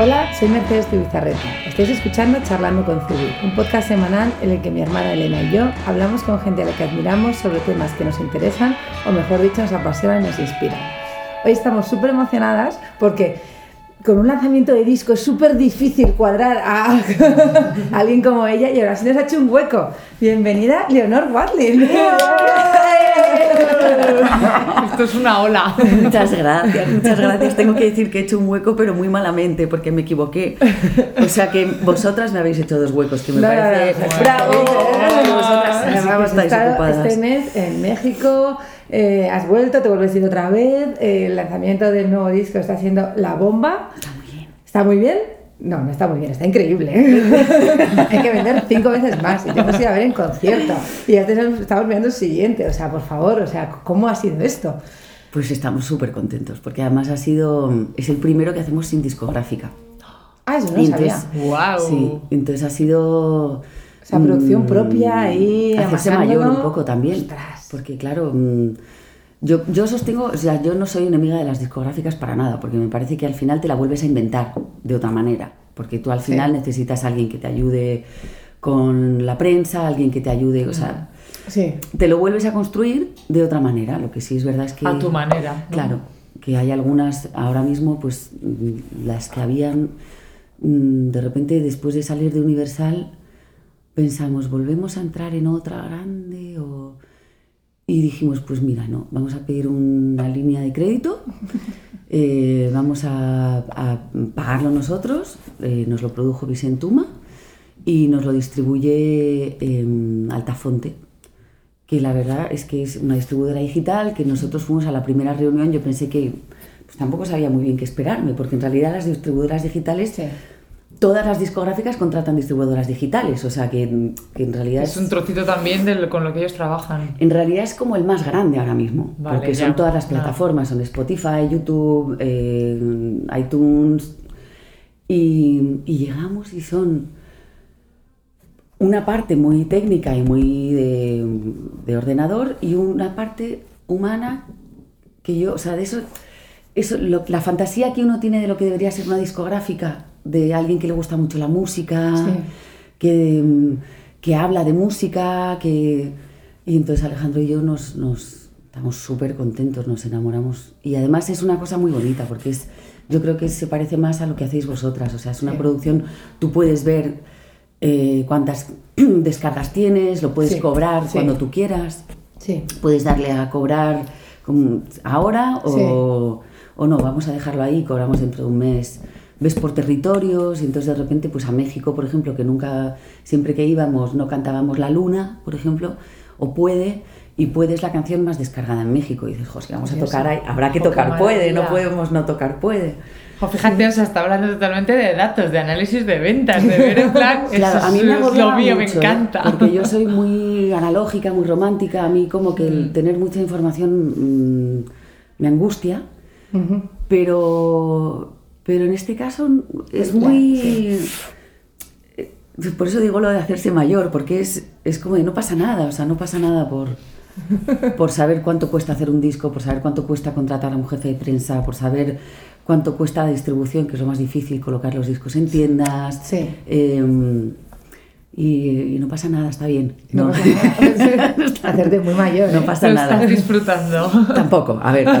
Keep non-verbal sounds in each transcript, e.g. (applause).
Hola, soy Mercedes de Bizarreta. Estáis escuchando Charlando con Zubi, un podcast semanal en el que mi hermana Elena y yo hablamos con gente a la que admiramos sobre temas que nos interesan o mejor dicho nos apasionan y nos inspiran. Hoy estamos súper emocionadas porque con un lanzamiento de disco es súper difícil cuadrar a, (laughs) alguien como ella y ahora sí nos ha hecho un hueco. Bienvenida, Leonor Watlin. (laughs) Esto es una ola. Muchas gracias, muchas gracias. Tengo que decir que he hecho un hueco, pero muy malamente, porque me equivoqué. O sea que vosotras me habéis hecho dos huecos, que me parece... ¡Bravo! Vosotras estáis ocupadas. Este mes en México, eh, has vuelto, te vuelves a ir otra vez, eh, el lanzamiento del nuevo disco está haciendo La Bomba. Está muy bien. ¿Está muy bien? No, no está muy bien, está increíble. ¿eh? (laughs) Hay que vender cinco veces más. Y te hemos ido a ver en concierto. Y ya estamos viendo el siguiente. O sea, por favor, o sea, ¿cómo ha sido esto? Pues estamos súper contentos, porque además ha sido... Es el primero que hacemos sin discográfica. Ah, eso no Y lo sabía. entonces- ¡Wow! Sí, entonces ha sido... O sea, producción mm, propia ahí, Hacerse amasándolo. mayor un poco también. Ostras. Porque claro, mm, yo, yo sostengo, o sea, yo no soy enemiga de las discográficas para nada, porque me parece que al final te la vuelves a inventar de otra manera. Porque tú al Sí. final necesitas a alguien que te ayude con la prensa, alguien que te ayude, o sea, Sí. te lo vuelves a construir de otra manera. Lo que sí es verdad es que... A tu manera. ¿no? Claro, que hay algunas ahora mismo, pues las que habían, mm, de repente después de salir de Universal, pensamos, ¿volvemos a entrar en otra grande? O... Y dijimos, pues mira, no, vamos a pedir una línea de crédito, (laughs) eh, vamos a, a pagarlo nosotros, eh, nos lo produjo Vicentuma y nos lo distribuye em, Altafonte, que la verdad es que es una distribuidora digital, que nosotros fuimos a la primera reunión, yo pensé que pues, tampoco sabía muy bien qué esperarme, porque en realidad las distribuidoras digitales, Sí. Todas las discográficas contratan distribuidoras digitales, o sea que, que en realidad Es un trocito también de lo- con lo que ellos trabajan. en realidad es como el más grande ahora mismo, Vale, porque ya. son todas las Ah. plataformas, son Spotify, YouTube, eh, iTunes, y, y llegamos y son una parte muy técnica y muy de, de ordenador y una parte humana que yo, o sea, de eso, eso lo- la fantasía que uno tiene de lo que debería ser una discográfica, de alguien que le gusta mucho la música, Sí. que, mm, que habla de música, que... Y entonces Alejandro y yo nos, nos estamos súper contentos, nos enamoramos. Y además es una cosa muy bonita, porque es, yo creo que se parece más a lo que hacéis vosotras. O sea, es una Sí. producción, tú puedes ver eh, cuántas (clears throat) descargas tienes, lo puedes Sí, cobrar cuando tú quieras, Sí. puedes darle a cobrar como ahora o, o no, vamos a dejarlo ahí, cobramos dentro de un mes. Ves por territorios y entonces de repente pues a México, por ejemplo, que nunca, siempre que íbamos no cantábamos La Luna, por ejemplo, o Puede, y Puede es la canción más descargada en México. Y dices, José, vamos a tocar ahí, habrá que Oh, tocar Puede, no podemos no tocar Puede. Jo, fíjate, o sea, está hablando totalmente de datos, de análisis de ventas, de ver en plan. (laughs) Claro, eso a mí es me lo agobiaba mío, me mucho, ¿eh? encanta. Porque yo soy (laughs) muy analógica, muy romántica. A mí como que Mm. el tener mucha información mm, me angustia. Ujú. Pero, pero en este caso es muy... Por eso digo lo de hacerse mayor, porque es, es como de no pasa nada, o sea, no pasa nada por, por saber cuánto cuesta hacer un disco, por saber cuánto cuesta contratar a un jefe de prensa, por saber cuánto cuesta la distribución, que es lo más difícil, colocar los discos en tiendas. Sí. Eh, y, y no pasa nada, está bien. No, No, pasa nada. (laughs) Hacerte muy mayor. no ¿eh? pasa nada. estás disfrutando. Tampoco, a ver. (laughs)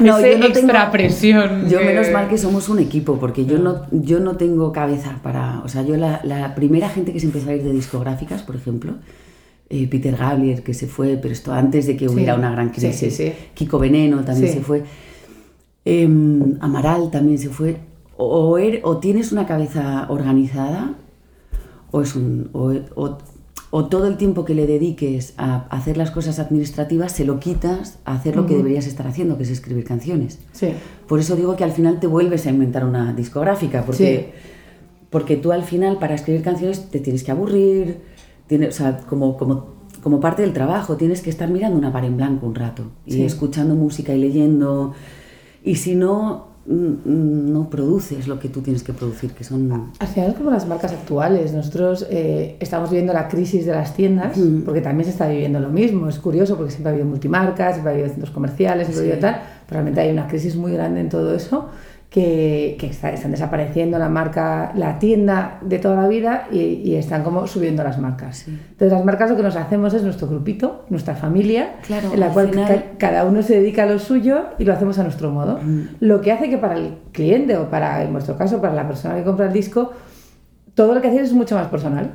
No, Ese yo no tengo- extra presión. Yo que- menos mal que somos un equipo, porque yo no, yo no tengo cabeza para... O sea, yo la, la primera gente que se empezó a ir de discográficas, por ejemplo, eh, Peter Gabriel, que se fue, pero esto antes de que Sí, hubiera una gran crisis. sí, sí. Kiko Veneno también Sí. se fue. Em, Amaral también se fue. O, o er- o tienes una cabeza organizada, o es un... O, o- o todo el tiempo que le dediques a hacer las cosas administrativas se lo quitas a hacer lo que deberías estar haciendo, que es escribir canciones. Sí. Por eso digo que al final te vuelves a inventar una discográfica, porque, porque tú al final para escribir canciones te tienes que aburrir, tienes, o sea, como, como, como parte del trabajo, tienes que estar mirando una pared en blanco un rato y Sí. escuchando música y leyendo. Y si no, no produces lo que tú tienes que producir, que son... Al final, como las marcas actuales, nosotros eh, estamos viviendo la crisis de las tiendas, Mm. porque también se está viviendo lo mismo. Es curioso porque siempre ha habido multimarcas, siempre ha habido centros comerciales, siempre ha habido Sí. tal, pero realmente hay una crisis muy grande en todo eso que, que está- están desapareciendo la marca, la tienda de toda la vida y, y están como subiendo las marcas. Entonces las marcas lo que nos hacemos es nuestro grupito, nuestra familia, Claro, en la al cual final- cada uno se dedica a lo suyo y lo hacemos a nuestro modo. Mm. Lo que hace que para el cliente o para, en vuestro caso, para la persona que compra el disco, todo lo que hacéis es mucho más personal.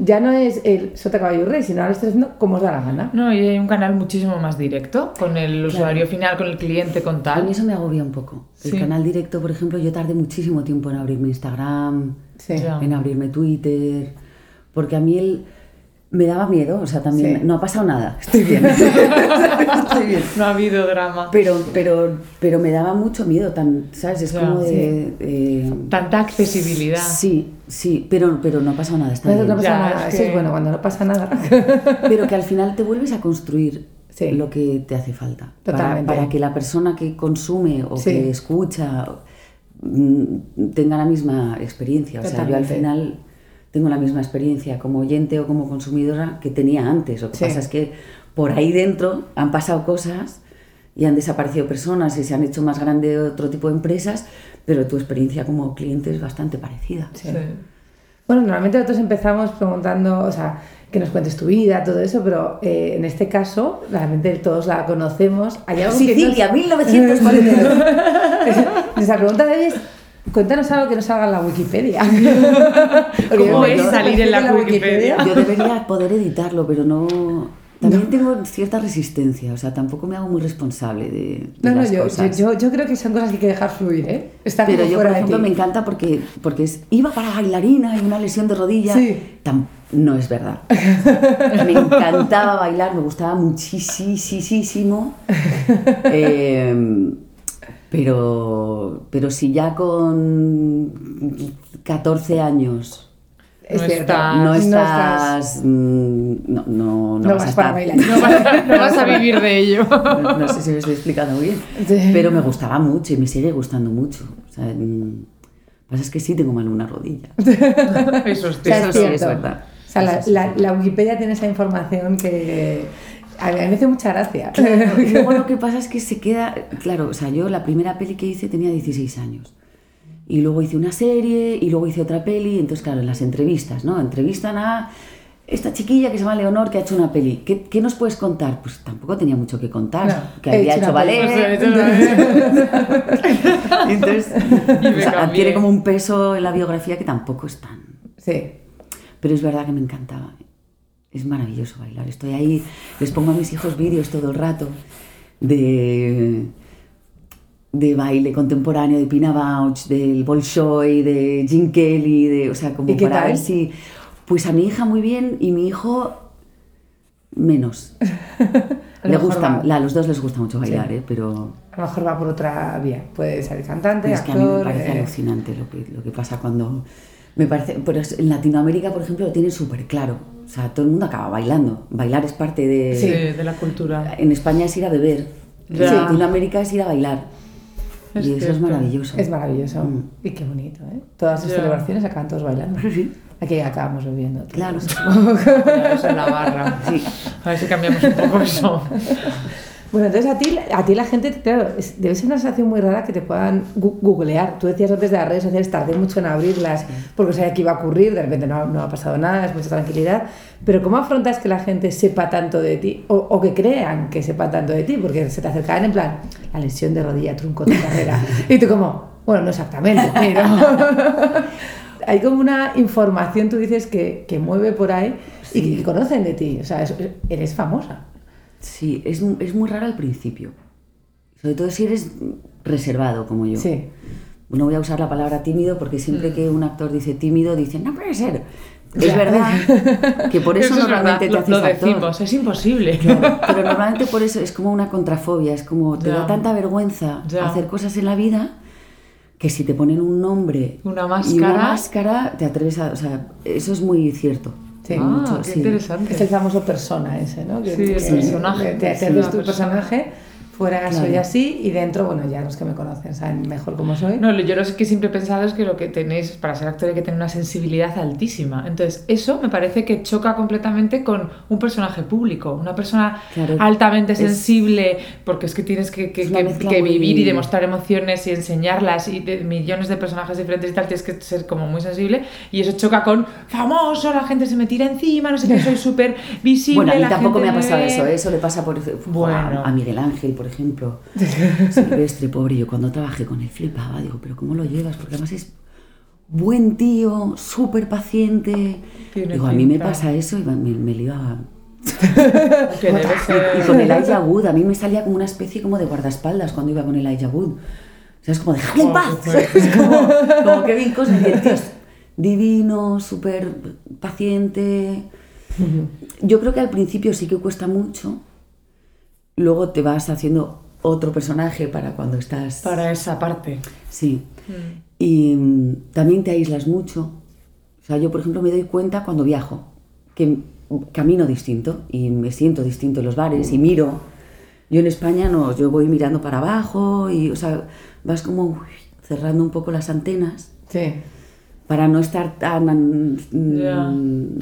Ya no es el sota caballo y rey, sino ahora lo estás haciendo como os da la gana. No, y hay un canal muchísimo más directo con el usuario final, con el cliente, con A mí tal. eso me agobia un poco. El Sí. canal directo, por ejemplo, yo tardé muchísimo tiempo en abrirme Instagram, Sí. En abrirme Twitter, porque a mí el, me daba miedo, o sea, también Sí. no ha pasado nada, (laughs) estoy bien. (laughs) estoy bien. No ha habido drama. Pero, pero, pero me daba mucho miedo, tan, ¿sabes? Es como de... eh, Tanta accesibilidad. sí, sí, pero, pero no ha pasado nada, está No, bien. no pasa Ya, nada. es Eso es bueno cuando no pasa nada. (laughs) Pero que al final te vuelves a construir Sí. lo que te hace falta. Para, Totalmente. para que la persona que consume o Sí. que escucha mm, tenga la misma experiencia. O sea, yo al final tengo la misma experiencia como oyente o como consumidora que tenía antes. Lo que Sí. pasa es que por ahí dentro han pasado cosas y han desaparecido personas y se han hecho más grande otro tipo de empresas, pero tu experiencia como cliente es bastante parecida. Sí. Bueno, normalmente nosotros empezamos preguntando, o sea, que nos cuentes tu vida, todo eso, pero eh, en este caso, realmente todos la conocemos. Hay algo Sicilia, que 1942. nos... (laughs) Nuestra pregunta de hoy es, cuéntanos algo que no salga en la Wikipedia. (laughs) ¿Cómo yo- es salir en la Wikipedia? Yo debería poder editarlo, pero no. También tengo cierta resistencia, o sea, tampoco me hago muy responsable de, de No, no, las yo, yo, cosas. yo, yo creo que son cosas que hay que dejar fluir, ¿eh? Está pero yo, por ejemplo, ti. me encanta porque, porque es, iba para bailarina y una lesión de rodilla. Sí. Tam- no es verdad. me encantaba bailar, me gustaba muchísimo. Eh, pero, pero si ya con 14 años Es No cierto, estás- no estás. mm, No, no, no, No vas, vas a estar. bailar. No vas, no vas a vivir de ello. (laughs) No, sé si me estoy explicando bien. Sí. Pero me gustaba mucho y me sigue gustando mucho. O sea, mm, pasa es que sí tengo mal una rodilla. (laughs) Eso es O sea, Eso es sí, cierto. es verdad. O sea, la Wikipedia tiene esa información que a mí me hace mucha gracia. Claro, y luego (laughs) lo que pasa es que se queda. Claro, o sea, yo la primera peli que hice tenía 16 años. Y luego hice una serie y luego hice otra peli. Entonces, claro, las entrevistas, ¿no? Entrevistan a esta chiquilla que se llama Leonor que ha hecho una peli. ¿Qué, qué nos puedes contar? Pues tampoco tenía mucho que contar. No, que he había hecho ballet. Pues, eh, (laughs) (laughs) Y entonces o sea, adquiere como un peso en la biografía que tampoco es tan. Sí. Pero es verdad que me encantaba. Es maravilloso bailar. Estoy ahí, les pongo a mis hijos vídeos todo el rato de, de baile contemporáneo, de Pina Bausch, del Bolshoi, de Jim Kelly, de, o sea, como ¿Y qué para tal? ver si... Pues a mi hija muy bien y mi hijo menos. (laughs) Le gusta, la- a los dos les gusta mucho bailar, Sí. ¿eh? pero A lo mejor va por otra vía. Puede ser cantante, es que a mí actor. me parece eh, alucinante lo que, lo que pasa cuando... Me parece, pero en Latinoamérica, por ejemplo, lo tienen súper claro. O sea, todo el mundo acaba bailando. Bailar es parte de... Sí, de la cultura. En España es ir a beber. Ya. En Latinoamérica es ir a bailar. Es y eso es maravilloso. Es maravilloso. Mm. Y qué bonito, ¿eh? Todas las celebraciones acaban todos bailando. Sí. Aquí acabamos bebiendo. Claro. (laughs) Eso en la barra. Sí. A ver si cambiamos un poco eso. (laughs) Bueno, entonces a ti, a ti la gente, claro, es- debe ser una sensación muy rara que te puedan gu- googlear. Tú decías antes de las redes sociales, tardé mucho en abrirlas porque sabía que iba a ocurrir, de repente no, no ha pasado nada, es mucha tranquilidad. Pero ¿cómo afrontas que la gente sepa tanto de ti o, o que crean que sepa tanto de ti? Porque se te acercan en plan, la lesión de rodilla, trunco de carrera. (laughs) Y tú como, bueno, no exactamente, pero... (laughs) Hay como una información, tú dices, que, que mueve por ahí y que, que conocen de ti. O sea, es- eres famosa. Sí, es, mu- es muy raro al principio. Sobre todo si eres reservado como yo. Sí. No voy a usar la palabra tímido porque Mm. siempre que un actor dice tímido, dicen, no puede ser. Es Ya. verdad (laughs) que por eso, es normalmente verdad, te lo, haces lo actor. decimos, es imposible. Pero normalmente por eso es como una contrafobia, es como te Ya. da tanta vergüenza Ya. hacer cosas en la vida que si te ponen un nombre Una y una máscara. máscara, te atreves a... O sea, eso es muy cierto. Sí. Hay Ah, mucho, qué sí. interesante. Es el famoso persona ese, ¿no? Que- Sí, el personaje. Te, haces tu persona. personaje fuera soy Claro. así y dentro, bueno, ya los que me conocen saben mejor cómo soy. No, yo lo que siempre he pensado es que lo que tenéis para ser actor hay que tener una sensibilidad altísima. Entonces, eso me parece que choca completamente con un personaje público, una persona Claro, altamente es- sensible, porque es que tienes que, que- que- que muy- vivir y demostrar emociones y enseñarlas y de millones de personajes diferentes y tal, tienes que ser como muy sensible. Y eso choca con famoso, la gente se me tira encima, no sé qué, soy (laughs) súper visible. Bueno, a mí tampoco me ha pasado eso, ¿eh? eso le pasa por Bueno. a, a Miguel Ángel, por ejemplo. (laughs) Silvestre, pobre, yo cuando trabajé con él flipaba, digo, pero ¿cómo lo llevas? Porque además es buen tío, súper paciente. Digo, a mí me pasa eso y me, me. (laughs) Que debe ser- Y con el Elijah Wood, a mí me salía como una especie como de guardaespaldas cuando iba con el Elijah Wood. O sea, es como, déjame en paz. fuerte. (laughs) Es como, como Kevin Costner, y el tío es divino, súper paciente. Yo creo que al principio sí que cuesta mucho. Luego te vas haciendo otro personaje para cuando estás... Para esa parte. Sí. Y mm, también te aíslas mucho. O sea, yo, por ejemplo, me doy cuenta cuando viajo, que camino distinto y me siento distinto en los bares y miro. Yo en España no, yo voy mirando para abajo y, o sea, vas como uy, cerrando un poco las antenas Sí. para no estar tan, mm, Ya,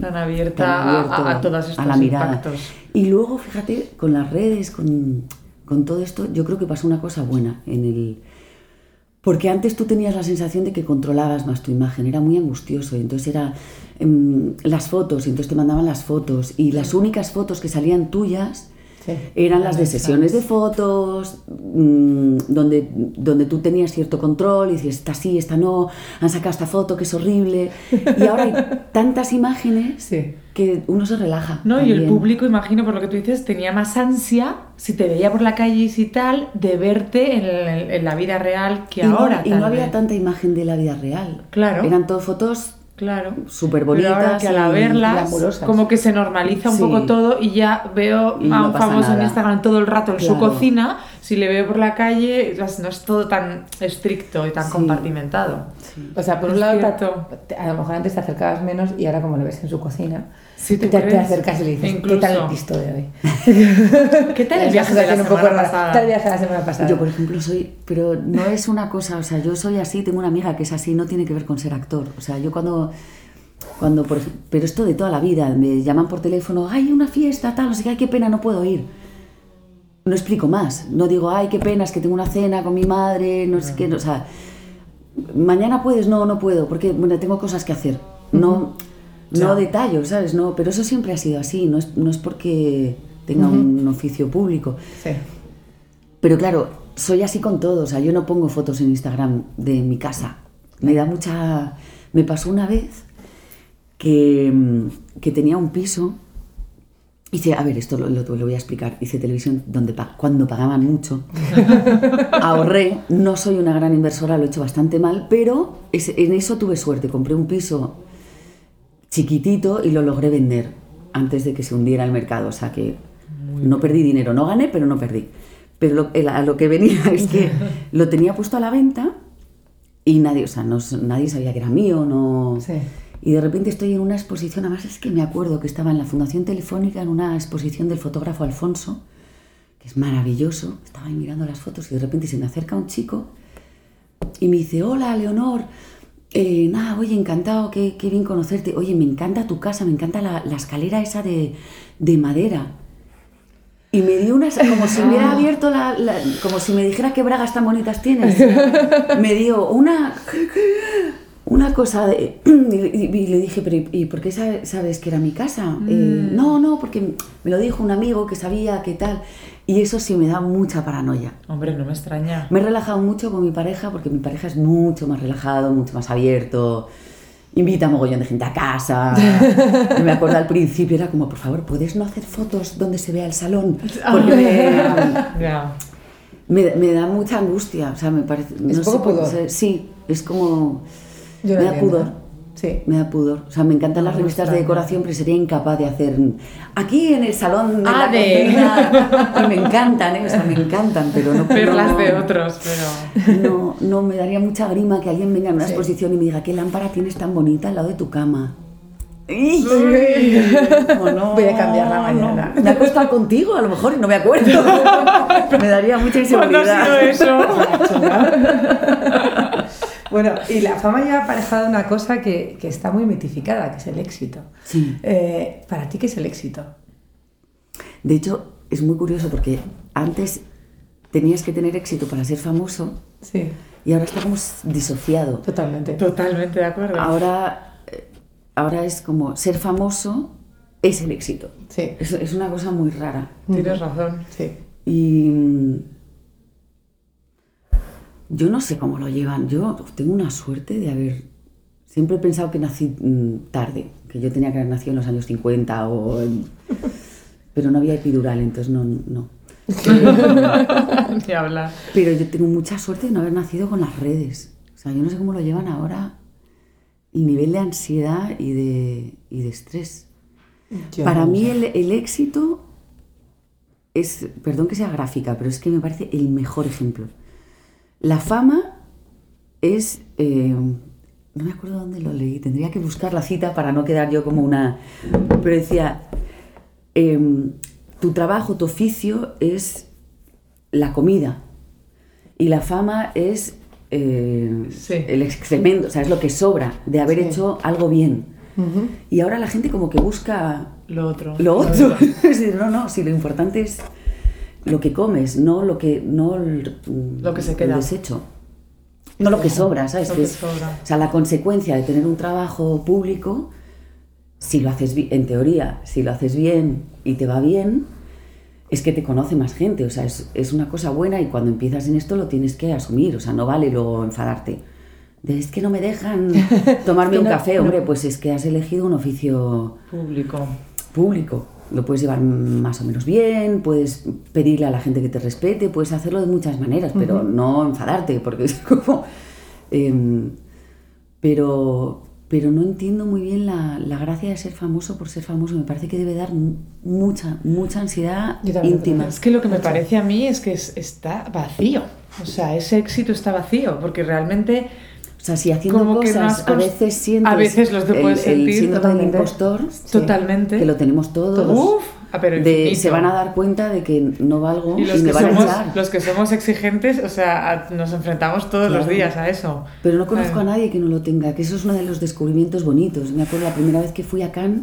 tan abierta tan a- abierto a- a todos estos a la mirada. Y luego, fíjate, con las redes, con, con todo esto, yo creo que pasó una cosa buena en el... Porque antes tú tenías la sensación de que controlabas más tu imagen, era muy angustioso, y entonces era em, las fotos, y entonces te mandaban las fotos, y las únicas fotos que salían tuyas Sí. eran las de sesiones de fotos, mm, donde, donde tú tenías cierto control y dices, esta sí, esta no, han sacado esta foto que es horrible. Y ahora hay (laughs) tantas imágenes Sí. Que uno se relaja. No, y el también. público, imagino por lo que tú dices, tenía más ansia, si te veía por la calle y si tal, de verte en, el- en la vida real que y no, ahora. y no había tanta imagen de la vida real. Claro. Eran todo fotos Claro. súper bonitas. que al y verlas, como que se normaliza un Sí. poco todo y ya veo Y a un famoso en. Instagram todo el rato en su cocina, si le veo por la calle, no es todo tan estricto y tan Sí. compartimentado. O sea, por Es un lado, cierto. te- a lo mejor antes te acercabas menos y ahora como lo ves en su cocina, Sí, ¿tú te, te acercas y le dices, Incluso. ¿qué tal el pisto de hoy? (laughs) ¿Qué tal el viaje de la semana pasada? ¿Qué tal el viaje de la semana pasada? Yo, por ejemplo, soy, pero no es una cosa, o sea, yo soy así, tengo una amiga que es así, no tiene que ver con ser actor. O sea, yo cuando, cuando por pero esto de toda la vida, me llaman por teléfono, hay una fiesta, tal, no sé qué, qué pena, no puedo ir. No explico más, no digo, ay, qué pena, es que tengo una cena con mi madre, no sé qué, o sea, mañana puedes, no, no puedo, porque, bueno, tengo cosas que hacer. No, no detallo, ¿sabes? No, pero eso siempre ha sido así, no es, no es porque tenga un oficio público. Sí. Pero claro, soy así con todo. O sea, yo no pongo fotos en Instagram de mi casa. Me da mucha. Me pasó una vez que, que tenía un piso. Hice, a ver, esto lo, lo- lo voy a explicar. Hice televisión donde pa- cuando pagaban mucho. (laughs) Ahorré. No soy una gran inversora, lo he hecho bastante mal, pero es- en eso tuve suerte. Compré un piso chiquitito y lo logré vender antes de que se hundiera el mercado. O sea que no perdí dinero, no gané, pero no perdí. Pero lo, el- a lo que venía (laughs) es que lo tenía puesto a la venta y nadie, o sea, no, nadie sabía que era mío, no. Sí. Y de repente estoy en una exposición, además es que me acuerdo que estaba en la Fundación Telefónica en una exposición del fotógrafo Alfonso, que es maravilloso. Estaba ahí mirando las fotos y de repente se me acerca un chico y me dice, hola, Leonor. Eh, nada, oye, encantado, qué, qué bien conocerte. Oye, me encanta tu casa, me encanta la, la escalera esa de, de madera. Y me dio una, como si hubiera (laughs) abierto la, la- como si me dijera qué bragas tan bonitas tienes. Me dio una, una cosa de, (clears throat) y, le dije, pero ¿y- ¿y por qué sabe- sabes que era mi casa? Eh, no, no, porque me lo dijo un amigo que sabía que tal. Y eso sí me da mucha paranoia. Hombre, no me extraña. Me he relajado mucho con mi pareja porque mi pareja es mucho más relajado, mucho más abierto. Invita a mogollón de gente a casa. (laughs) Me acuerdo al principio era como, por favor, ¿puedes no hacer fotos donde se vea el salón? Porque me, me, me da mucha angustia. O sea, me parece. Es no poco sé pudor. sí, es como. Yo me da entiendo, pudor. Sí. Me da pudor. O sea, me encantan las revistas de decoración, pero sería incapaz de hacer. Aquí en el salón de Ah, la de- cocina. Me encantan, ¿eh? O sea, me encantan, pero no puedo. Verlas de otros, pero. No, no, me daría mucha grima que alguien venga a una Sí. exposición y me diga, ¿qué lámpara tienes tan bonita al lado de tu cama? No, Voy a cambiar la mañana. no. Me ha costado contigo, a lo mejor, y no me acuerdo. (laughs) me daría mucha ¿Cuándo ha inseguridad. sido eso? (laughs) Bueno, y la fama lleva aparejada una cosa que, que está muy mitificada, que es el éxito. Sí. Eh, ¿Para ti qué es el éxito? De hecho, es muy curioso porque antes tenías que tener éxito para ser famoso Sí, y ahora está como disociado. totalmente. Totalmente de acuerdo. Ahora, eh, ahora es como ser famoso es el éxito. Sí, Es, es una cosa muy rara. Tienes razón. sí. Y mm, yo no sé cómo lo llevan. Yo tengo una suerte de haber... Siempre he pensado que nací mm, tarde, que yo tenía que haber nacido en los años 50 o... en- Pero no había epidural, entonces no... no. (laughs) Ni hablar. Pero yo tengo mucha suerte de no haber nacido con las redes. O sea, yo no sé cómo lo llevan ahora. Y nivel de ansiedad y de, y de estrés. Yo Para no mí el, el éxito es, perdón que sea gráfica, pero es que me parece el mejor ejemplo. La fama es, eh, no me acuerdo dónde lo leí, tendría que buscar la cita para no quedar yo como una, pero decía, em, tu trabajo, tu oficio es la comida y la fama es eh, Sí. el excremento, o sea, es lo que sobra de haber Sí. hecho algo bien. Y ahora la gente como que busca Lo otro. lo otro. (laughs) Es decir, no, no, si lo importante es lo que comes, no lo que, no el, Lo que se el queda. desecho. No lo que sobra, ¿sabes? Lo Que sobra. O sea, la consecuencia de tener un trabajo público, si lo haces en teoría, si lo haces bien y te va bien, es que te conoce más gente. O sea, es, es una cosa buena y cuando empiezas en esto lo tienes que asumir. O sea, no vale luego enfadarte. De, es que no me dejan (laughs) tomarme un café, no. hombre, pues es que has elegido un oficio Público. público. Lo puedes llevar más o menos bien, puedes pedirle a la gente que te respete, puedes hacerlo de muchas maneras, pero no enfadarte, porque es como... em, pero, pero no entiendo muy bien la, la gracia de ser famoso por ser famoso. Me parece que debe dar mu- mucha, mucha ansiedad íntima. Es que lo que me parece a mí es que es- está vacío. O sea, ese éxito está vacío, porque realmente sea, si haciendo Como cosas a veces sientes a veces los el, el sentir síndrome del impostor, totalmente... que lo tenemos todos, Uf, ah, pero de, se van a dar cuenta de que no valgo Y y, los me que, van a somos, echar. los que somos exigentes, o sea, a- nos enfrentamos todos los Claro. días a eso. Pero no conozco Claro. a nadie que no lo tenga, que eso es uno de los descubrimientos bonitos. Me acuerdo la primera vez que fui a Cannes,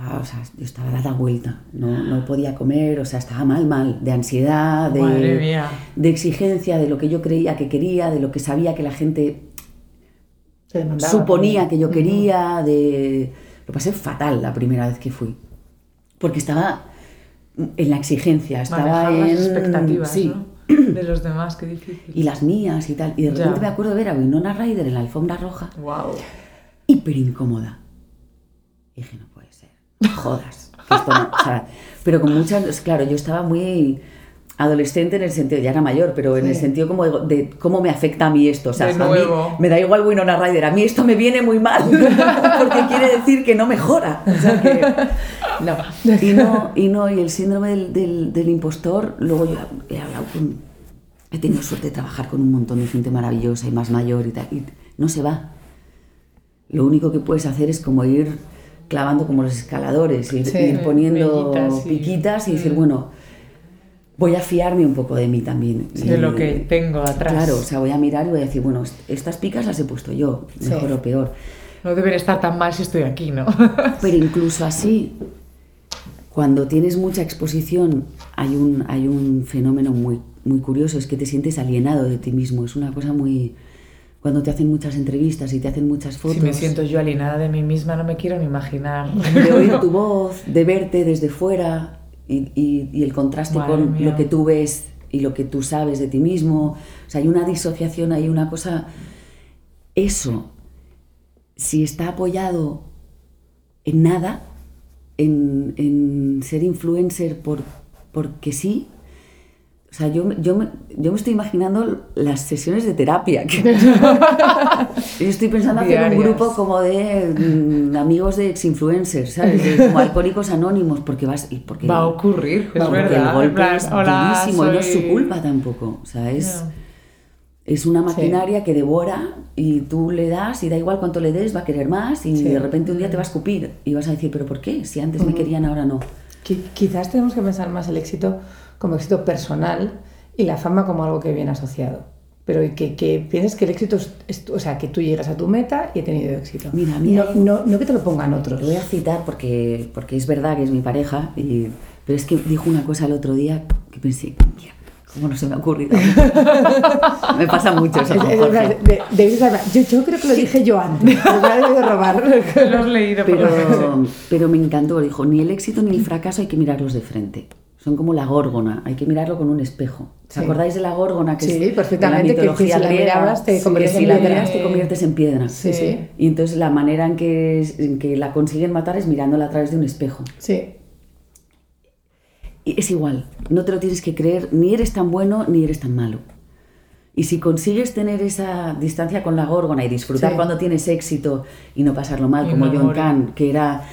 estaba, o sea, yo estaba dada vuelta, no, no podía comer, o sea, estaba mal, mal, de ansiedad, de, de exigencia, de lo que yo creía que quería, de lo que sabía que la gente Se suponía también. que yo quería, de... Lo pasé fatal la primera vez que fui, porque estaba en la exigencia, estaba Manejar en... las expectativas sí, ¿no? de los demás, qué difícil. y las mías y tal. Y de Ya. repente me acuerdo ver a Winona Ryder en la alfombra roja, Wow. hiper incómoda. Y dije, no jodas. esto no- o sea, pero con muchas, claro, yo estaba muy adolescente en el sentido, ya era mayor, pero en el Sí. sentido como de, de cómo me afecta a mí esto. O sea, a mí me da igual Winona Ryder, a mí esto me viene muy mal, (laughs) porque quiere decir que no mejora. O sea, que, No. y no, y no, y el síndrome del, del- del impostor, luego yo he hablado con, he tenido suerte de trabajar con un montón de gente maravillosa y más mayor y tal, y no se va. Lo único que puedes hacer es como ir clavando como los escaladores, ir, Sí, ir poniendo piquitas y decir, Mm. bueno, voy a fiarme un poco de mí también. De Y- lo que tengo atrás. Claro, o sea, voy a mirar y voy a decir, bueno, est- estas picas las he puesto yo, mejor Sí. o peor. No deben estar tan mal si estoy aquí, ¿no? (laughs) Pero incluso así, cuando tienes mucha exposición, hay un, hay un fenómeno muy, muy curioso, es que te sientes alienado de ti mismo. Es una cosa muy... Cuando te hacen muchas entrevistas y te hacen muchas fotos, Si me siento yo alienada de mí misma, no me quiero ni imaginar. de oír (laughs) tu voz, de verte desde fuera y, y- y el contraste Madre con mía. lo que tú ves y lo que tú sabes de ti mismo. O sea, hay una disociación, hay una cosa... Eso, si está apoyado en nada, en, en ser influencer por, porque sí, o sea, yo, me- yo, me, yo me estoy imaginando las sesiones de terapia. que- (laughs) yo estoy pensando hacer un Diarias. grupo como de mm, amigos de ex-influencers, ¿sabes? De- como alcohólicos anónimos, porque vas... y Porque, Va a ocurrir, es porque verdad. el golpe plan, es hola, durísimo y no es su soy- culpa tampoco. O sea, es, Ya. Es una maquinaria que devora y tú le das y da igual cuánto le des, va a querer más y Sí. de repente un día te va a escupir y vas a decir, pero ¿por qué? Si antes me querían, ahora no. Qui- Quizás tenemos que pensar más el éxito como éxito personal y la fama como algo que viene asociado. Pero que, que pienses que el éxito es, es o sea, que tú llegas a tu meta y he tenido éxito. Mira, mira. No, no, no que te lo pongan otros. Lo voy a citar porque, porque es verdad que es mi pareja, y, pero es que dijo una cosa el otro día que pensé, "Mierda, ¿cómo no se me ha ocurrido? (laughs) me pasa mucho eso Es- con Jorge. de- yo, yo creo que lo dije yo antes, me ha debido robar. (laughs) Lo has leído. Pero, pero me encantó, dijo, ni el éxito ni el fracaso hay que mirarlos de frente. Son como la górgona, hay que mirarlo con un espejo. ¿Os Sí. acordáis de la górgona? Que Sí, es perfectamente, que- En la que mitología si la griega, mirabas te que conviertes si en la piedra. miras te conviertes en piedra. Sí, sí. Y entonces la manera en que, en que la consiguen matar es mirándola a través de un espejo. Sí, Y es igual, no te lo tienes que creer, ni eres tan bueno ni eres tan malo. Y si consigues tener esa distancia con la górgona y disfrutar Sí. cuando tienes éxito y no pasarlo mal, Y como John. Kahn, que era,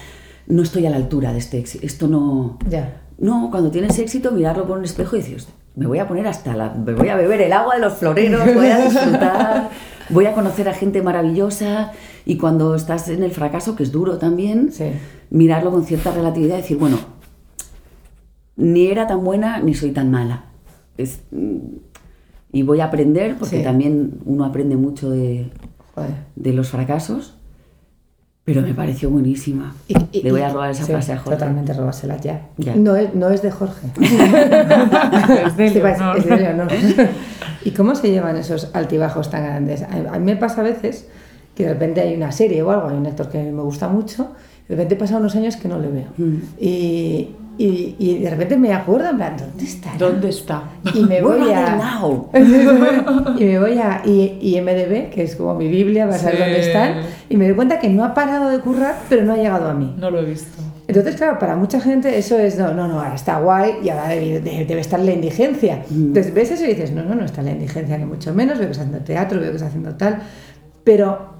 no estoy a la altura de este éxito, esto no... ya. No, cuando tienes éxito, mirarlo por un espejo y decir, "Hostia, me voy a poner hasta la... me voy a beber el agua de los floreros, voy a disfrutar, (laughs) voy a conocer a gente maravillosa y cuando estás en el fracaso, que es duro también, Sí. mirarlo con cierta relatividad y decir, bueno, ni era tan buena ni soy tan mala. Es- mm, y voy a aprender, porque Sí. también uno aprende mucho de, Joder. de los fracasos, pero me pareció buenísima. Y- y- Le voy a robar esa sí, frase a Jorge. Totalmente robársela ya. Ya. No, es, no es de Jorge. (laughs) Es de Leonor. es de Leonor. ¿Y cómo se llevan esos altibajos tan grandes? A, mí me pasa a veces que de repente hay una serie o algo, hay un actor que me gusta mucho, de repente pasan unos años que no le veo. Mm. Y, y, y de repente me acuerdo, en plan, ¿dónde está? ¿Dónde está? (laughs) (laughs) Y me voy a... y me voy a IMDB, que es como mi Biblia, para saber Sí. dónde están, y me doy cuenta que no ha parado de currar, pero no ha llegado a mí. No lo he visto. Entonces, claro, para mucha gente eso es, no, no, no, ahora está guay y ahora debe, de- debe estar la indigencia. Entonces ves eso y dices, no, no, no está la indigencia, ni mucho menos, veo que está haciendo teatro, veo que está haciendo tal, pero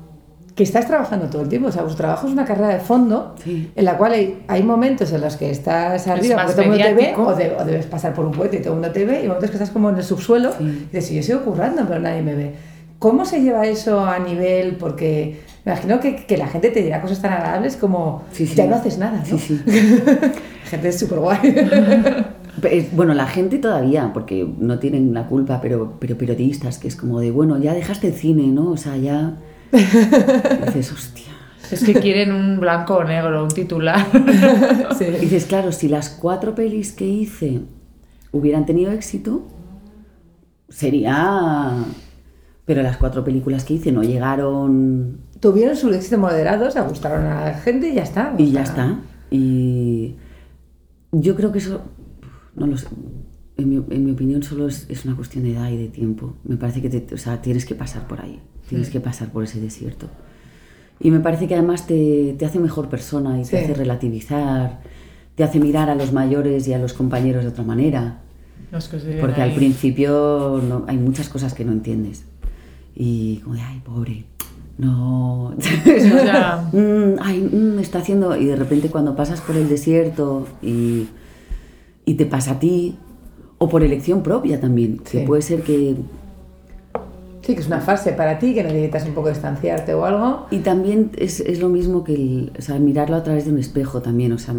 que estás trabajando todo el tiempo, o sea, vuestro trabajo es una carrera de fondo Sí. en la cual hay, hay momentos en los que estás arriba más porque todo el mundo te ve, o, de- o debes pasar por un puente y todo el mundo te ve, y momentos que estás como en el subsuelo Sí. y dices, "Sí, yo sigo currando, pero nadie me ve. ¿Cómo se lleva eso a nivel? Porque me imagino que, que la gente te dirá cosas tan agradables como Sí, ya no haces nada, ¿no? Sí, sí. (laughs) gente es súper guay. (laughs) Bueno, la gente todavía, porque no tienen la culpa, pero, pero periodistas, que es como de, bueno, ya dejaste el cine, ¿no? O sea, ya... (laughs) dices, hostia. Es que quieren un blanco o negro, un titular. (laughs) Y dices, claro, si las cuatro pelis que hice hubieran tenido éxito, sería... Pero las cuatro películas que hice no llegaron Tuvieron su éxito moderado, se gustaron a la gente y ya está. y ya está. Y yo creo que eso, no lo sé, en mi, en mi opinión solo es, es una cuestión de edad y de tiempo. Me parece que te- o sea, tienes que pasar por ahí, tienes que pasar por ese desierto. Y me parece que además te, te hace mejor persona y te Sí. hace relativizar, te hace mirar a los mayores y a los compañeros de otra manera. Los que se viven Porque al ahí. principio no, hay muchas cosas que no entiendes. Y como de, ay, pobre, no. Ya. (laughs) Mm, ay, mm, está haciendo. Y de repente cuando pasas por el desierto y, y te pasa a ti, o por elección propia también, Sí. que puede ser que. Sí, que es una fase para ti, que necesitas un poco distanciarte o algo. Y también es, es lo mismo que el, o sea, mirarlo a través de un espejo también, o sea,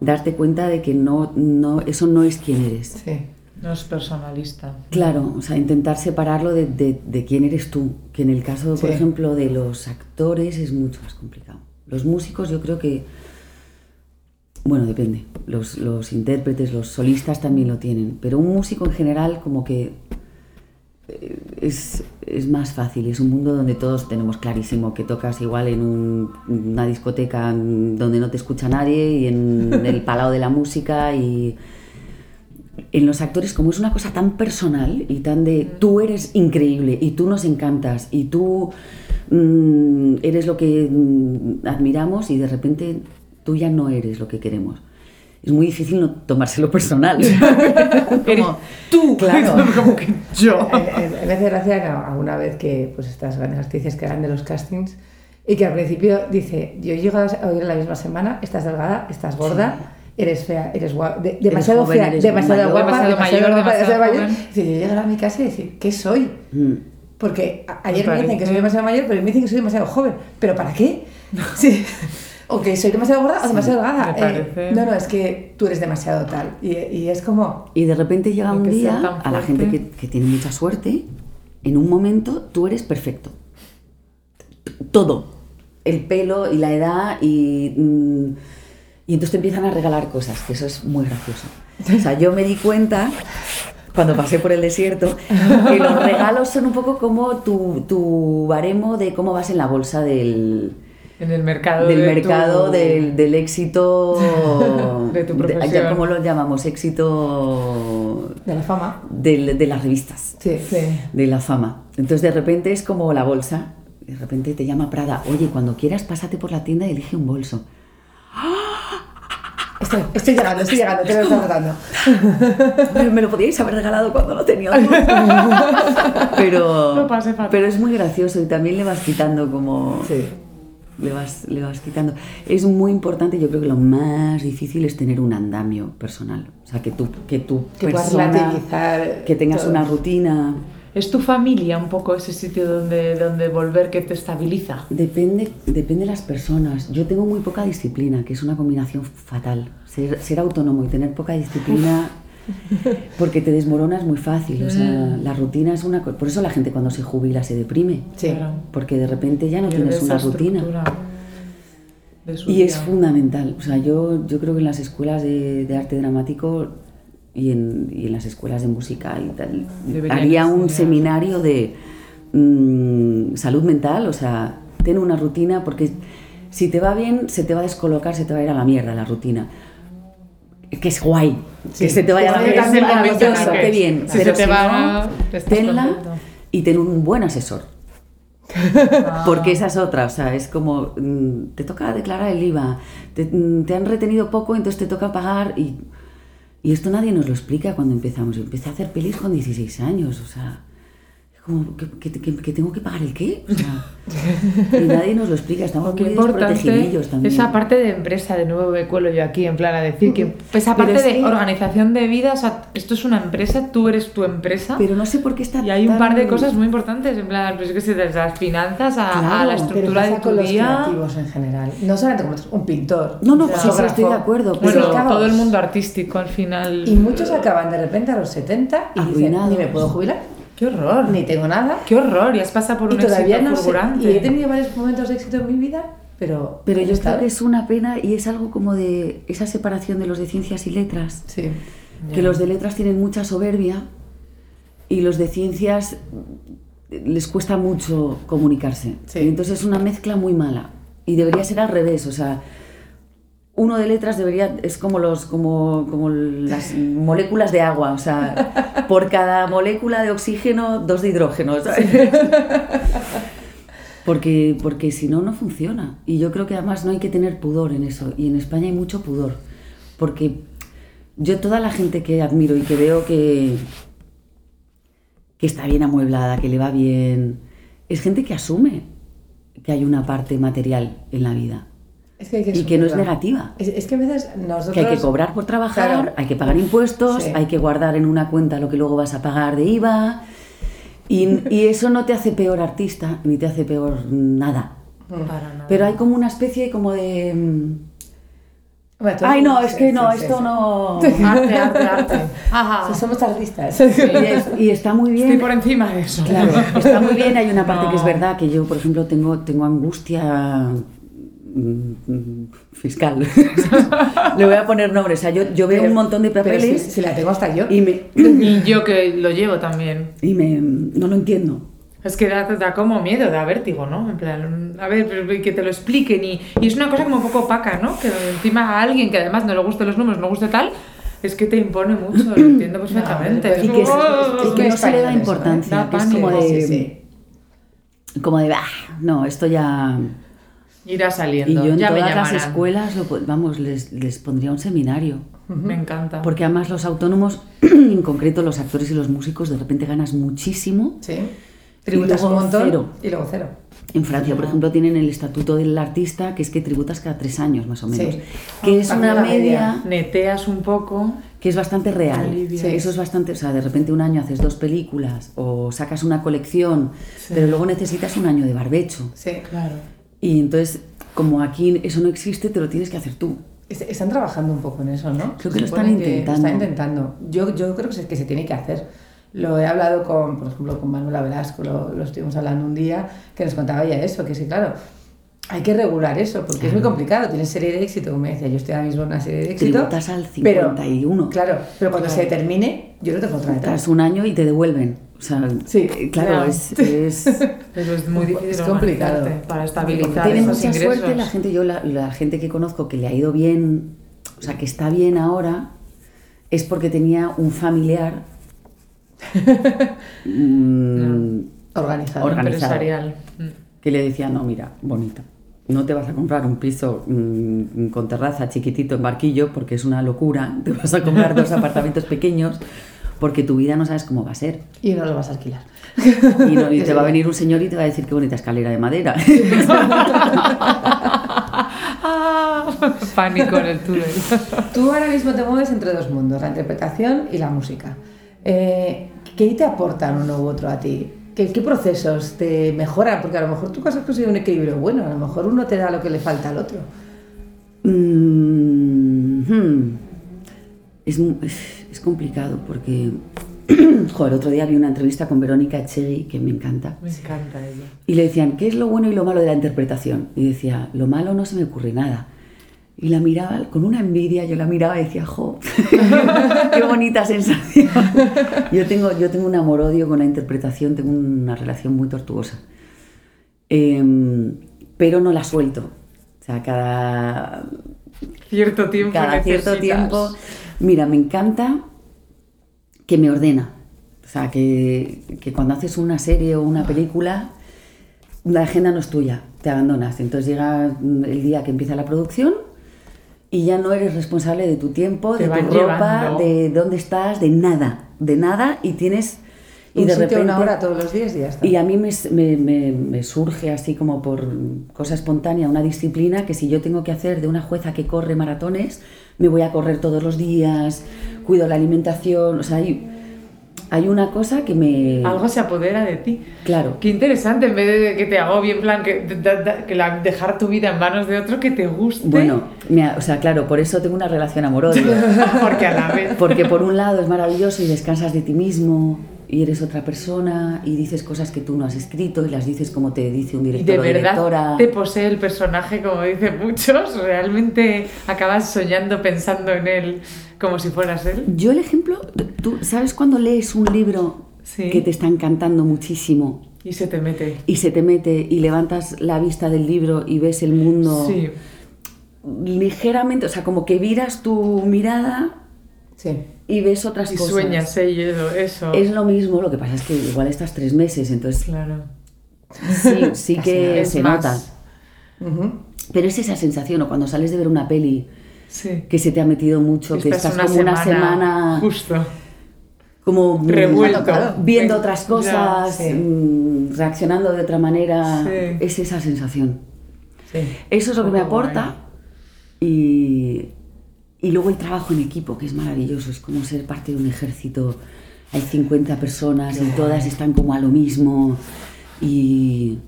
darte cuenta de que no, no, eso no es quien eres. Sí. No es personalista. Claro, o sea, intentar separarlo de, de- de quién eres tú, que en el caso, por Sí. ejemplo, de los actores es mucho más complicado. Los músicos yo creo que, bueno, depende, los, los intérpretes, los solistas también lo tienen, pero un músico en general como que eh, es, es más fácil, es un mundo donde todos tenemos clarísimo que tocas igual en un- una discoteca donde no te escucha nadie y en (laughs) el palao de la música y en los actores, como es una cosa tan personal y tan de tú eres increíble y tú nos encantas y tú mm, eres lo que mm, admiramos y de repente tú ya no eres lo que queremos. Es muy difícil no tomárselo personal. (laughs) (laughs) Eres Como, tú, Claro. (laughs) como que yo. Eh, eh, me hace gracia alguna vez que pues estas grandes actrices que eran de los castings y que al principio dice, yo llego a oír la misma semana, estás delgada, estás gorda eres fea, eres guapa, de- demasiado joven, fea, eres demasiado mayor. guapa, Demasiado mayor, demasiado mayor. joven. Sí, yo llegar a mi casa y decir, ¿qué soy? Mm. Porque ayer Me me dicen que soy demasiado mayor, pero me dicen que soy demasiado joven. ¿Pero para qué? Sí. O que soy demasiado gorda o demasiado delgada. me Eh, parece. no, no, es que tú eres demasiado tal. Y, y es como... Y de repente llega un día, a la gente que tiene mucha suerte, en un momento tú eres perfecto. Todo. El pelo y la edad y... mm, y entonces te empiezan a regalar cosas, que eso es muy gracioso. O sea, yo me di cuenta, cuando pasé por el desierto, que los regalos son un poco como tu, tu baremo de cómo vas en la bolsa del, En el mercado del de mercado tu- del, (laughs) del éxito (laughs) De tu ya profesión. cómo lo llamamos éxito De la fama. del- de las revistas Sí. Sí. de la fama entonces de repente es como la bolsa de repente te llama Prada oye cuando quieras pásate por la tienda y elige un bolso (gasps) Estoy, estoy llegando, estoy llegando, te lo estoy tratando. me, lo podíais haber regalado cuando lo tenía (laughs) pero pero es muy gracioso y también le vas quitando como Sí. Le vas, le vas quitando. Es muy importante, yo creo que lo más difícil es tener un andamio personal. O sea, que tú, que tu Que persona, que tengas todo. una rutina. ¿Es tu familia un poco ese sitio donde, donde volver que te estabiliza? Depende, depende de las personas. Yo tengo muy poca disciplina, que es una combinación fatal. Ser, ser autónomo y tener poca disciplina, (laughs) porque te desmoronas muy fácil. O sea, la rutina es una... co- Por eso la gente cuando se jubila se deprime. Sí. Porque de repente ya no Pierde tienes una rutina. Y es fundamental. O sea, yo, yo creo que en las escuelas de, de arte dramático y en, y en las escuelas de música y tal, Deberían haría un seminario de mm, salud mental, o sea, ten una rutina porque si te va bien, se te va a descolocar, se te va a ir a la mierda la rutina. Que es guay, que Sí. se te vaya la el maravilloso, que- qué bien. si Pero se te si va, no, estás tenla contento. y ten un buen asesor. Porque esa es otra, o sea, es como mm, te toca declarar el IVA, te, mm, te han retenido poco, entonces te toca pagar y, y esto nadie nos lo explica cuando empezamos. Yo empecé a hacer pelis con 16 años, o sea, como que, que- que- tengo que pagar el qué, o sea, y nadie nos lo explica, estamos muy importante desprotegidillos también. esa parte de empresa, de nuevo me cuelo yo aquí, en plan a decir que esa Pero parte de que- organización de vida, o sea, esto es una empresa, tú eres tu empresa Pero no sé por qué está y hay un par de cosas muy importantes, en plan, pues que desde las finanzas a, a Claro, la pero estructura Pero de tu con los día. creativos en general. No solamente como un pintor. No, no, un sí, estoy de acuerdo, Es Bueno, todo el mundo artístico al final. Y muchos acaban de repente a los 70 y dicen, ni me puedo jubilar, Qué horror. ni tengo nada. Qué horror, y has pasado por Y un todavía éxito no sé. Y he tenido varios momentos de éxito en mi vida, pero... Pero yo creo que es una pena y es algo como de esa separación de los de ciencias y letras. Sí. que los de letras tienen mucha soberbia y los de ciencias les cuesta mucho comunicarse. Sí. Y entonces es una mezcla muy mala. Y debería ser al revés, o sea, uno de letras debería, es como los, como, como las moléculas de agua, o sea, por cada molécula de oxígeno, dos de hidrógeno. ¿sabes? (laughs) Porque, porque si no, no funciona. Y yo creo que además no hay que tener pudor en eso. Y en España hay mucho pudor. Porque yo toda la gente que admiro y que veo que, que está bien amueblada, que le va bien, es gente que asume que hay una parte material en la vida. Es que hay que Y que no es negativa. Es, es que a veces nosotros... Que hay que cobrar por trabajar, Claro. hay que pagar impuestos, Sí. hay que guardar en una cuenta lo que luego vas a pagar de IVA. Y, y eso no te hace peor artista, ni te hace peor nada. Para nada. Pero hay como una especie como de... mm, Bueno, Ay, no, es que no, sí, esto no... Arte, arte, arte. Ajá. Somos artistas. Y, es- y está muy bien. Estoy por encima de eso. Claro, está muy bien. Hay una (laughs) parte que es verdad que yo, por ejemplo, tengo, tengo angustia mm, mm, fiscal. (laughs) Le voy a poner nombres. O sea, yo, yo veo un montón de Pero papeles si, si la tengo hasta yo. y, me, Y yo que lo llevo también. y me, no lo entiendo. Es que da, da como miedo, da vértigo, ¿no? En plan, a ver, pero que te lo expliquen y, y es una cosa como un poco opaca, ¿no? Que encima a alguien que además no le gusten los números, no guste tal, es que te impone mucho, lo (clears throat) entiendo perfectamente. pero- Y que, es- ¡Oh! y que no se le da español eso, ¿eh? importancia. Da que es como de, Sí, sí. como de, "Ah, no, esto ya... Irá Y saliendo, yo en ya todas las escuelas, lo vamos, les, les pondría un seminario. Me encanta. Porque además los autónomos, (clears throat) en concreto los actores y los músicos, de repente ganas muchísimo Sí. Tributas Y luego un montón cero. y luego cero. En Francia, por ejemplo, tienen el estatuto del artista, que es que tributas cada tres años, más o menos. Sí. Que es una media, media. Neteas un poco. que es bastante real. Sí. Eso es bastante, o sea, de repente un año haces dos películas o sacas una colección, pero luego necesitas un año de barbecho. Sí. Claro. Y entonces, como aquí eso no existe, te lo tienes que hacer tú. Est- Están trabajando un poco en eso, ¿no? Creo que lo están intentando. están intentando. Yo, yo creo que se, que se tiene que hacer. Lo he hablado con, por ejemplo, con Manuela Velasco, lo, lo estuvimos hablando un día, que nos contaba ella eso, que sí, claro, hay que regular eso, porque es muy complicado. Tienes serie de éxito, como me decía, yo estoy ahora mismo en una serie de éxito. Tributas al pero- 51. claro, pero cuando se termine, yo no tengo otra. Tras un año y te devuelven. O sea, Sí, eh, claro, es, es- (laughs) es muy difícil Es complicado. para estabilizar Tiene mucha ingresos. suerte la gente, yo la, la gente que conozco que le ha ido bien, o sea, que está bien ahora, es porque tenía un familiar (laughs) mm, Organizado. Organizado. Empresarial. Mm. que le decía, no, mira, bonita, no te vas a comprar un piso mm, con terraza chiquitito en Barquillo porque es una locura, te vas a comprar dos (laughs) apartamentos pequeños porque tu vida no sabes cómo va a ser. Y no lo vas a alquilar. Y, no- y (laughs) te va a venir un señor y te va a decir qué bonita escalera de madera. Ah, (laughs) pánico en el túnel. (laughs) Tú ahora mismo te mueves entre dos mundos, la interpretación y la música. Eh, ¿Qué te aportan uno u otro a ti? ¿Qué, qué procesos te mejoran? Porque a lo mejor tú has conseguido un equilibrio bueno, a lo mejor uno te da lo que le falta al otro. Mm, hmm. es, es complicado porque, (clears throat) joder, otro día vi una entrevista con Verónica Echegui que me encanta. Me encanta ella. Y le decían, ¿qué es lo bueno y lo malo de la interpretación? Y decía, lo malo no se me ocurre nada. Y la miraba con una envidia, yo la miraba y decía, jo, (laughs) qué bonita sensación. (laughs) Yo tengo, yo tengo un amor-odio con la interpretación, tengo una relación muy tortuosa. Em, pero no la suelto. O sea, cada, Cierto tiempo cada cierto necesitas. tiempo. Mira, me encanta que me ordena. O sea, que, que cuando haces una serie o una película, la agenda no es tuya, te abandonas. Entonces llega el día que empieza la producción y ya no eres responsable de tu tiempo, Te de tu ropa, llevando. de dónde estás, de nada, de nada y tienes... Y un de sitio, repente, una hora todos los días y ya está. y a mí me, me- me- me surge así como por cosa espontánea una disciplina que si yo tengo que hacer de una jueza que corre maratones, me voy a correr todos los días, cuido la alimentación, o sea, hay, hay una cosa que me... Algo se apodera de ti. Claro, Qué interesante, en vez de que te hago bien plan, que, da- da- que la- dejar tu vida en manos de otro que te guste. bueno, me ha- o sea, claro, por eso tengo una relación amorosa. (laughs) porque a la vez. Porque por un lado es maravilloso y descansas de ti mismo y eres otra persona y dices cosas que tú no has escrito y las dices como te dice un director de o directora. verdad te posee el personaje, como dicen muchos. (laughs) Realmente acabas soñando pensando en él como si fueras él. Yo el ejemplo, tú sabes cuando lees un libro Sí. que te está encantando muchísimo Y se te mete. y se te mete y levantas la vista del libro y ves el mundo Sí. ligeramente, o sea, como que viras tu mirada Sí. y ves otras Y cosas. sueñas eso. Es lo mismo, lo que pasa es que igual estás tres meses, entonces Claro. sí, sí (laughs) que Es se más. nota. Pero es esa sensación, o cuando sales de ver una peli Sí. que se te ha metido mucho, que estás como una semana Justo. como Revuelto. Viendo otras cosas, mm, reaccionando de otra manera, Sí. es esa sensación. Sí. Eso es lo que me aporta y, y luego el trabajo en equipo, que es maravilloso, es como ser parte de un ejército. Hay 50 personas y todas están como a lo mismo y,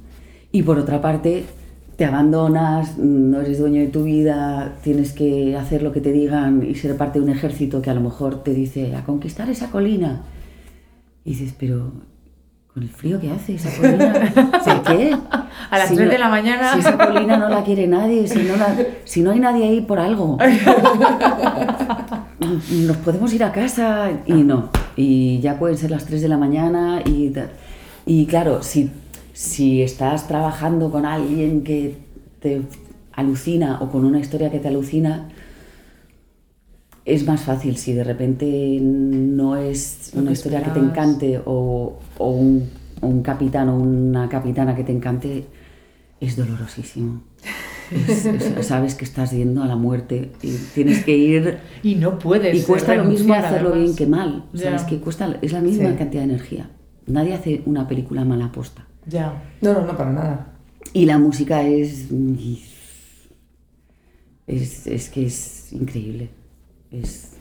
y por otra parte te abandonas, no eres dueño de tu vida, tienes que hacer lo que te digan y ser parte de un ejército que a lo mejor te dice a conquistar esa colina. Y dices, pero con el frío que hace esa colina, (laughs) ¿por qué? A las Si 3 no- de la mañana. Si esa colina no la quiere nadie, si no, la- si no hay nadie ahí por algo. (laughs) Nos podemos ir a casa y no. Y ya pueden ser las 3 de la mañana y, claro, si, si estás trabajando con alguien que te alucina o con una historia que te alucina, es más fácil si de repente no es Lo una historia que te encante o, o un, un capitán o una capitana que te encante, es dolorosísimo. Es- es- (laughs) sabes que estás yendo a la muerte y tienes que ir Y no puedes. y cuesta lo mismo hacerlo además. bien que mal. Sabes que cuesta es la misma Sí. cantidad de energía, nadie hace una película mala posta. Ya. No, no, no, para nada. Y la música es. Es, es que es increíble. Es.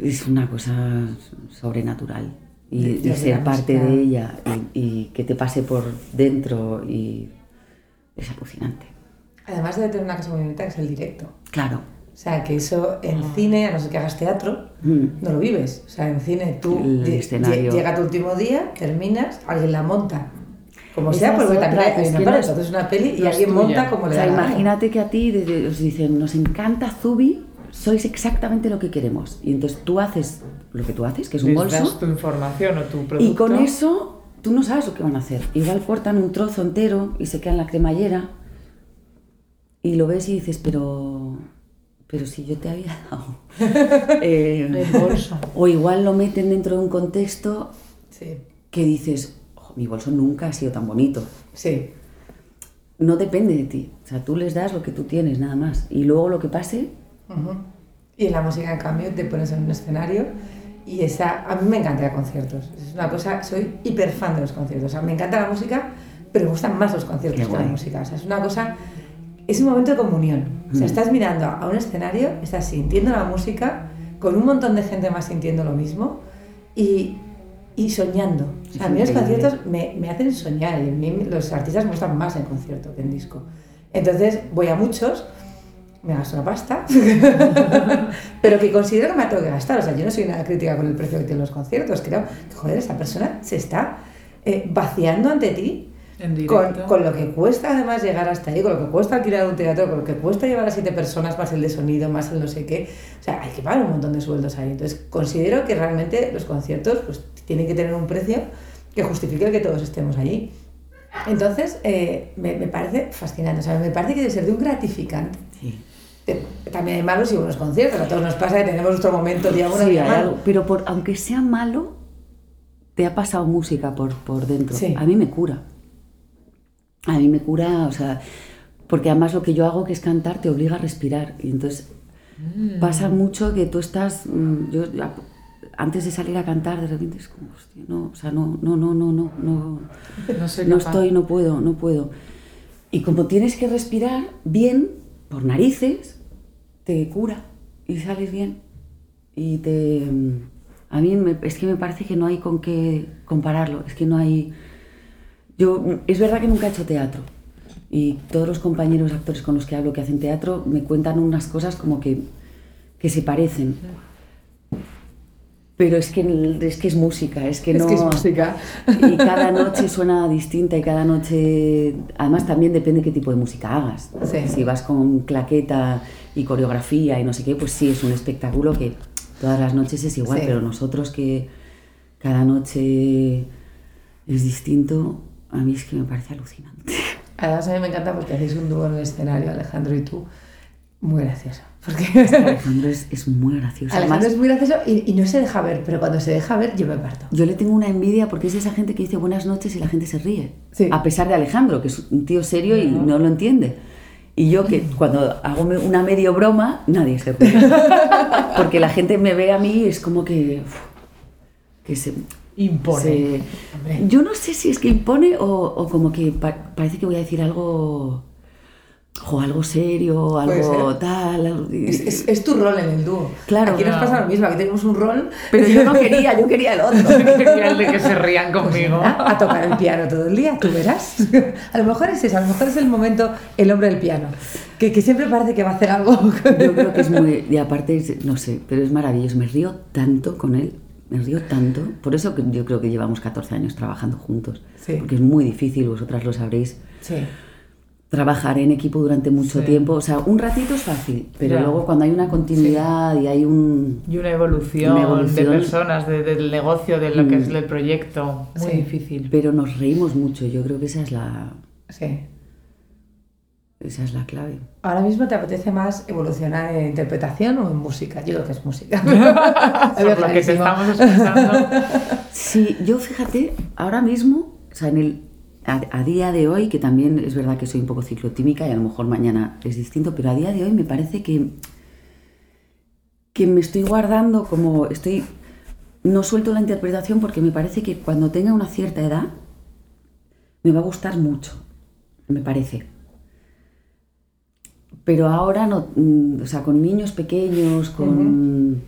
Es una cosa sobrenatural. Y, De- y de ser parte música. de ella y, y que te pase por dentro y. Es alucinante. Además debe tener una cosa muy bonita que es el directo. Claro. O sea, que eso en cine, a no ser que hagas teatro, Mm. no lo vives. O sea, en cine tú El escenario. llega tu último día, terminas, alguien la monta. Como Esa sea, porque también es una que parte, no es- entonces una peli y alguien tuya. monta como O le sea, da la gana. imagínate que a ti os dicen, nos encanta Zubi, sois exactamente lo que queremos. Y entonces tú haces lo que tú haces, que es un bolso. tu información o tu producto. Y con eso tú no sabes lo que van a hacer. Igual cortan un trozo entero y se queda en la cremallera y lo ves y dices, pero, pero si yo te había dado. (laughs) Eh, El bolso. o igual lo meten dentro de un contexto Sí, que dices, "Jo, mi bolso nunca ha sido tan bonito. sí. No depende de ti. O sea, tú les das lo que tú tienes, nada más. Y luego lo que pase. Y en la música, en cambio, te pones en un escenario y esa... A mí me encanta ir a conciertos. Es una cosa... Soy hiper fan de los conciertos. O sea, me encanta la música, pero me gustan más los conciertos Qué que la música. O sea, es una cosa... Es un momento de comunión. O sea, Mm. estás mirando a un escenario, estás sintiendo la música, con un montón de gente más sintiendo lo mismo y, y soñando. Es a mí los conciertos me, me hacen soñar y a mí los artistas me gustan más en concierto que en disco. Entonces voy a muchos, me gasto una pasta, (laughs) pero que considero que me tengo que gastar. O sea, yo no soy nada crítica con el precio que tienen los conciertos. Creo que, joder, esa persona se está eh, vaciando ante ti con, con lo que cuesta además llegar hasta ahí, con lo que cuesta alquilar un teatro, con lo que cuesta llevar a siete personas, más el de sonido, más el no sé qué. O sea, hay que pagar un montón de sueldos ahí. Entonces, considero que realmente los conciertos pues, tienen que tener un precio que justifique el que todos estemos allí. Entonces, eh, me, me parece fascinante. O sea, me parece que debe ser de un gratificante. sí. También hay malos y buenos conciertos. A todos nos pasa que tenemos nuestro momento día bueno Sí, día malo. algo, pero por, aunque sea malo, te ha pasado música por, por dentro. Sí. A mí me cura. A mí me cura, o sea, porque además lo que yo hago que es cantar te obliga a respirar. Y entonces Mm. pasa mucho que tú estás, mm, yo antes de salir a cantar de repente es como, hostia, no, o sea, no, no, no, no, no, no, (laughs) No soy no estoy, no puedo, no puedo. Y como tienes que respirar bien, por narices, te cura y sales bien. Y te... A mí me- es que me parece que no hay con qué compararlo, es que no hay... Yo, es verdad que nunca he hecho teatro y todos los compañeros actores con los que hablo que hacen teatro me cuentan unas cosas como que, que se parecen. Pero es que, es que es música, es que Es no... que es música. Y cada noche suena distinta y cada noche... Además también depende qué tipo de música hagas. Sí. Si vas con claqueta y coreografía y no sé qué, pues sí, es un espectáculo que todas las noches es igual, Sí. pero nosotros que cada noche es distinto, a mí es que me parece alucinante. (laughs) Además, a mí me encanta porque hacéis un dúo en el escenario, Alejandro y tú, muy gracioso. Porque Alejandro es, es muy gracioso. Alejandro Además, es muy gracioso y, y no se deja ver, pero cuando se deja ver, yo me parto. yo le tengo una envidia porque es esa gente que dice buenas noches y la gente se ríe. Sí. A pesar de Alejandro, que es un tío serio y no lo entiende. Y yo que cuando hago una medio broma, nadie se ríe. (laughs) Porque la gente me ve a mí y es como que... uf, que se, Impone. yo no sé si es que impone o, o como que pa- parece que voy a decir algo... O algo serio, algo tal. algo- Es, es- es tu rol en el dúo. Claro. Aquí nos pasa lo mismo, aquí tenemos un rol Pero yo no quería, yo quería el otro. (laughs) Quería el de que se rían conmigo. a, a tocar el piano todo el día, tú verás. (laughs) A lo mejor es eso, a lo mejor es el momento el hombre del piano, que, que siempre parece que va a hacer algo. Yo creo que es muy. Y aparte, es- no sé, pero es maravilloso. Me río tanto con él. Me río tanto. Por eso que yo creo que llevamos 14 años trabajando juntos. Sí. Porque es muy difícil, vosotras lo sabréis. Sí. Trabajar en equipo durante mucho Sí. tiempo. O sea, un ratito es fácil, pero luego cuando hay una continuidad y hay un. Y una evolución, Una evolución. de personas, de- del negocio, de lo que Mm. es el proyecto. Muy difícil. Pero nos reímos mucho. Yo creo que esa es la. sí. Esa es la clave. Ahora mismo te apetece más evolucionar en interpretación o en música. Yo creo que es música. (laughs) Por lo que te estamos escuchando. Sí, yo fíjate, ahora mismo, o sea, en el, a, a día de hoy, que también es verdad que soy un poco ciclotímica y a lo mejor mañana es distinto, pero a día de hoy me parece que, que me estoy guardando como, estoy no suelto la interpretación porque me parece que cuando tenga una cierta edad me va a gustar mucho, me parece. Pero ahora no, mm, o sea, con niños pequeños, con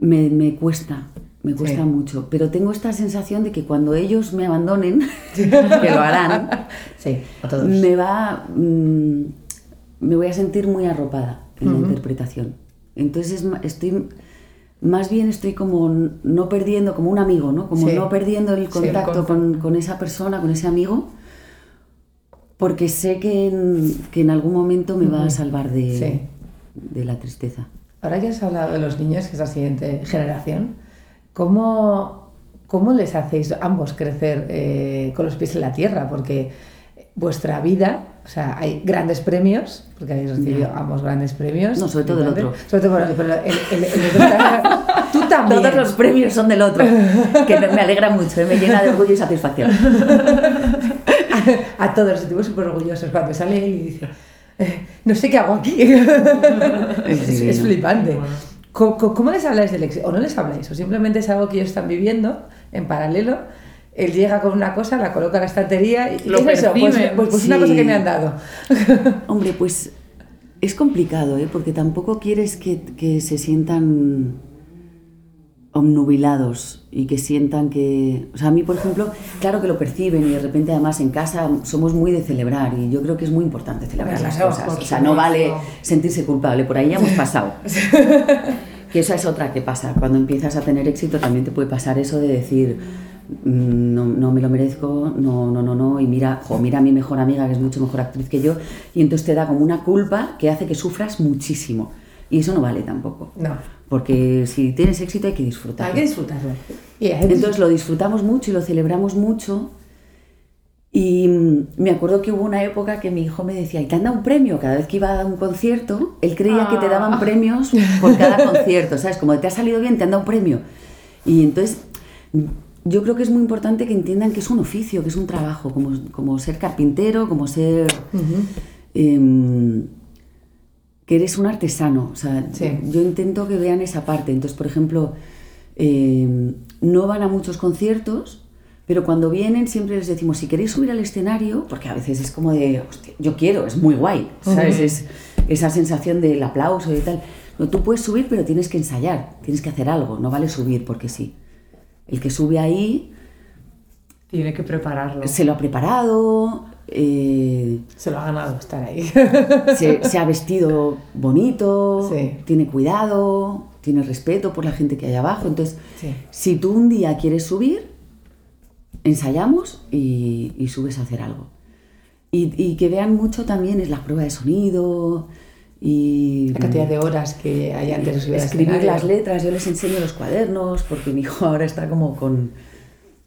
me, me cuesta, me cuesta Sí. mucho. Pero tengo esta sensación de que cuando ellos me abandonen, (laughs) que lo harán, Sí, a todos. me va mm, me voy a sentir muy arropada en la interpretación entonces estoy más bien estoy como no perdiendo como un amigo no como Sí. no perdiendo el el contacto con, con esa persona con ese amigo porque sé que en, que en algún momento me va a salvar de, Sí. de la tristeza Ahora que has hablado de los niños, que es la siguiente generación, ¿cómo, cómo les hacéis ambos crecer eh, con los pies en la tierra? Porque vuestra vida, o sea, hay grandes premios, porque habéis recibido ambos grandes premios. No, sobre todo otro. Sobre todo bueno, pero el, el- el otro (laughs) Tú también. todos los premios son del otro que me me alegra mucho ¿eh? me llena de orgullo y satisfacción (laughs) (laughs) A todos nos sentimos súper orgullosos cuando sale él y dice, "Eh, no sé qué hago aquí. (laughs) es, flipante. Bueno. ¿Cómo, les habláis del éxito? ¿O no les habláis? ¿O simplemente es algo que ellos están viviendo en paralelo? Él llega con una cosa, la coloca en la estantería y Lo ¿qué es eso? Pues, perciben. pues- pues una cosa que me han dado. (laughs) Hombre, pues es complicado, ¿eh? porque tampoco quieres que, que se sientan omnubilados y que sientan que... O sea, a mí, por ejemplo, claro que lo perciben y de repente además en casa somos muy de celebrar y yo creo que es muy importante celebrar las cosas. O sea, no vale sentirse culpable, por ahí ya hemos pasado. (laughs) que esa es otra que pasa. Cuando empiezas a tener éxito también te puede pasar eso de decir, "Mm, no, no me lo merezco, no, no, no, no, y mira, jo, mira a mi mejor amiga que es mucho mejor actriz que yo, y entonces te da como una culpa que hace que sufras muchísimo. Y eso no vale tampoco. No. Porque si tienes éxito hay que disfrutarlo. Hay que disfrutarlo. Entonces lo disfrutamos mucho y lo celebramos mucho. Y mm, me acuerdo que hubo una época que mi hijo me decía, ¿y te han dado un premio? Cada vez que iba a un concierto, él creía que te daban Ah. premios por cada (laughs) concierto, ¿sabes? Como te ha salido bien, te han dado un premio. Y entonces mm, yo creo que es muy importante que entiendan que es un oficio, que es un trabajo, como, como ser carpintero, como ser... que eres un artesano. O sea, Sí. yo intento que vean esa parte. Entonces, por ejemplo, eh, no van a muchos conciertos, pero cuando vienen siempre les decimos, si queréis subir al escenario, porque a veces es como de, hostia, yo quiero, es muy guay, ¿sabes? Es esa sensación del aplauso y tal. No, tú puedes subir, pero tienes que ensayar, tienes que hacer algo, no vale subir porque sí. El que sube ahí Tiene que prepararlo. se lo ha preparado, eh, Se lo ha ganado estar ahí. se, se ha vestido bonito, Sí. tiene cuidado, tiene respeto por la gente que hay abajo. Entonces, Sí. si tú un día quieres subir, ensayamos y, y subes a hacer algo. Y, y que vean mucho también es la prueba de sonido y La cantidad de horas que hay antes de subir escribir las letras. Yo les enseño los cuadernos porque mi hijo ahora está como con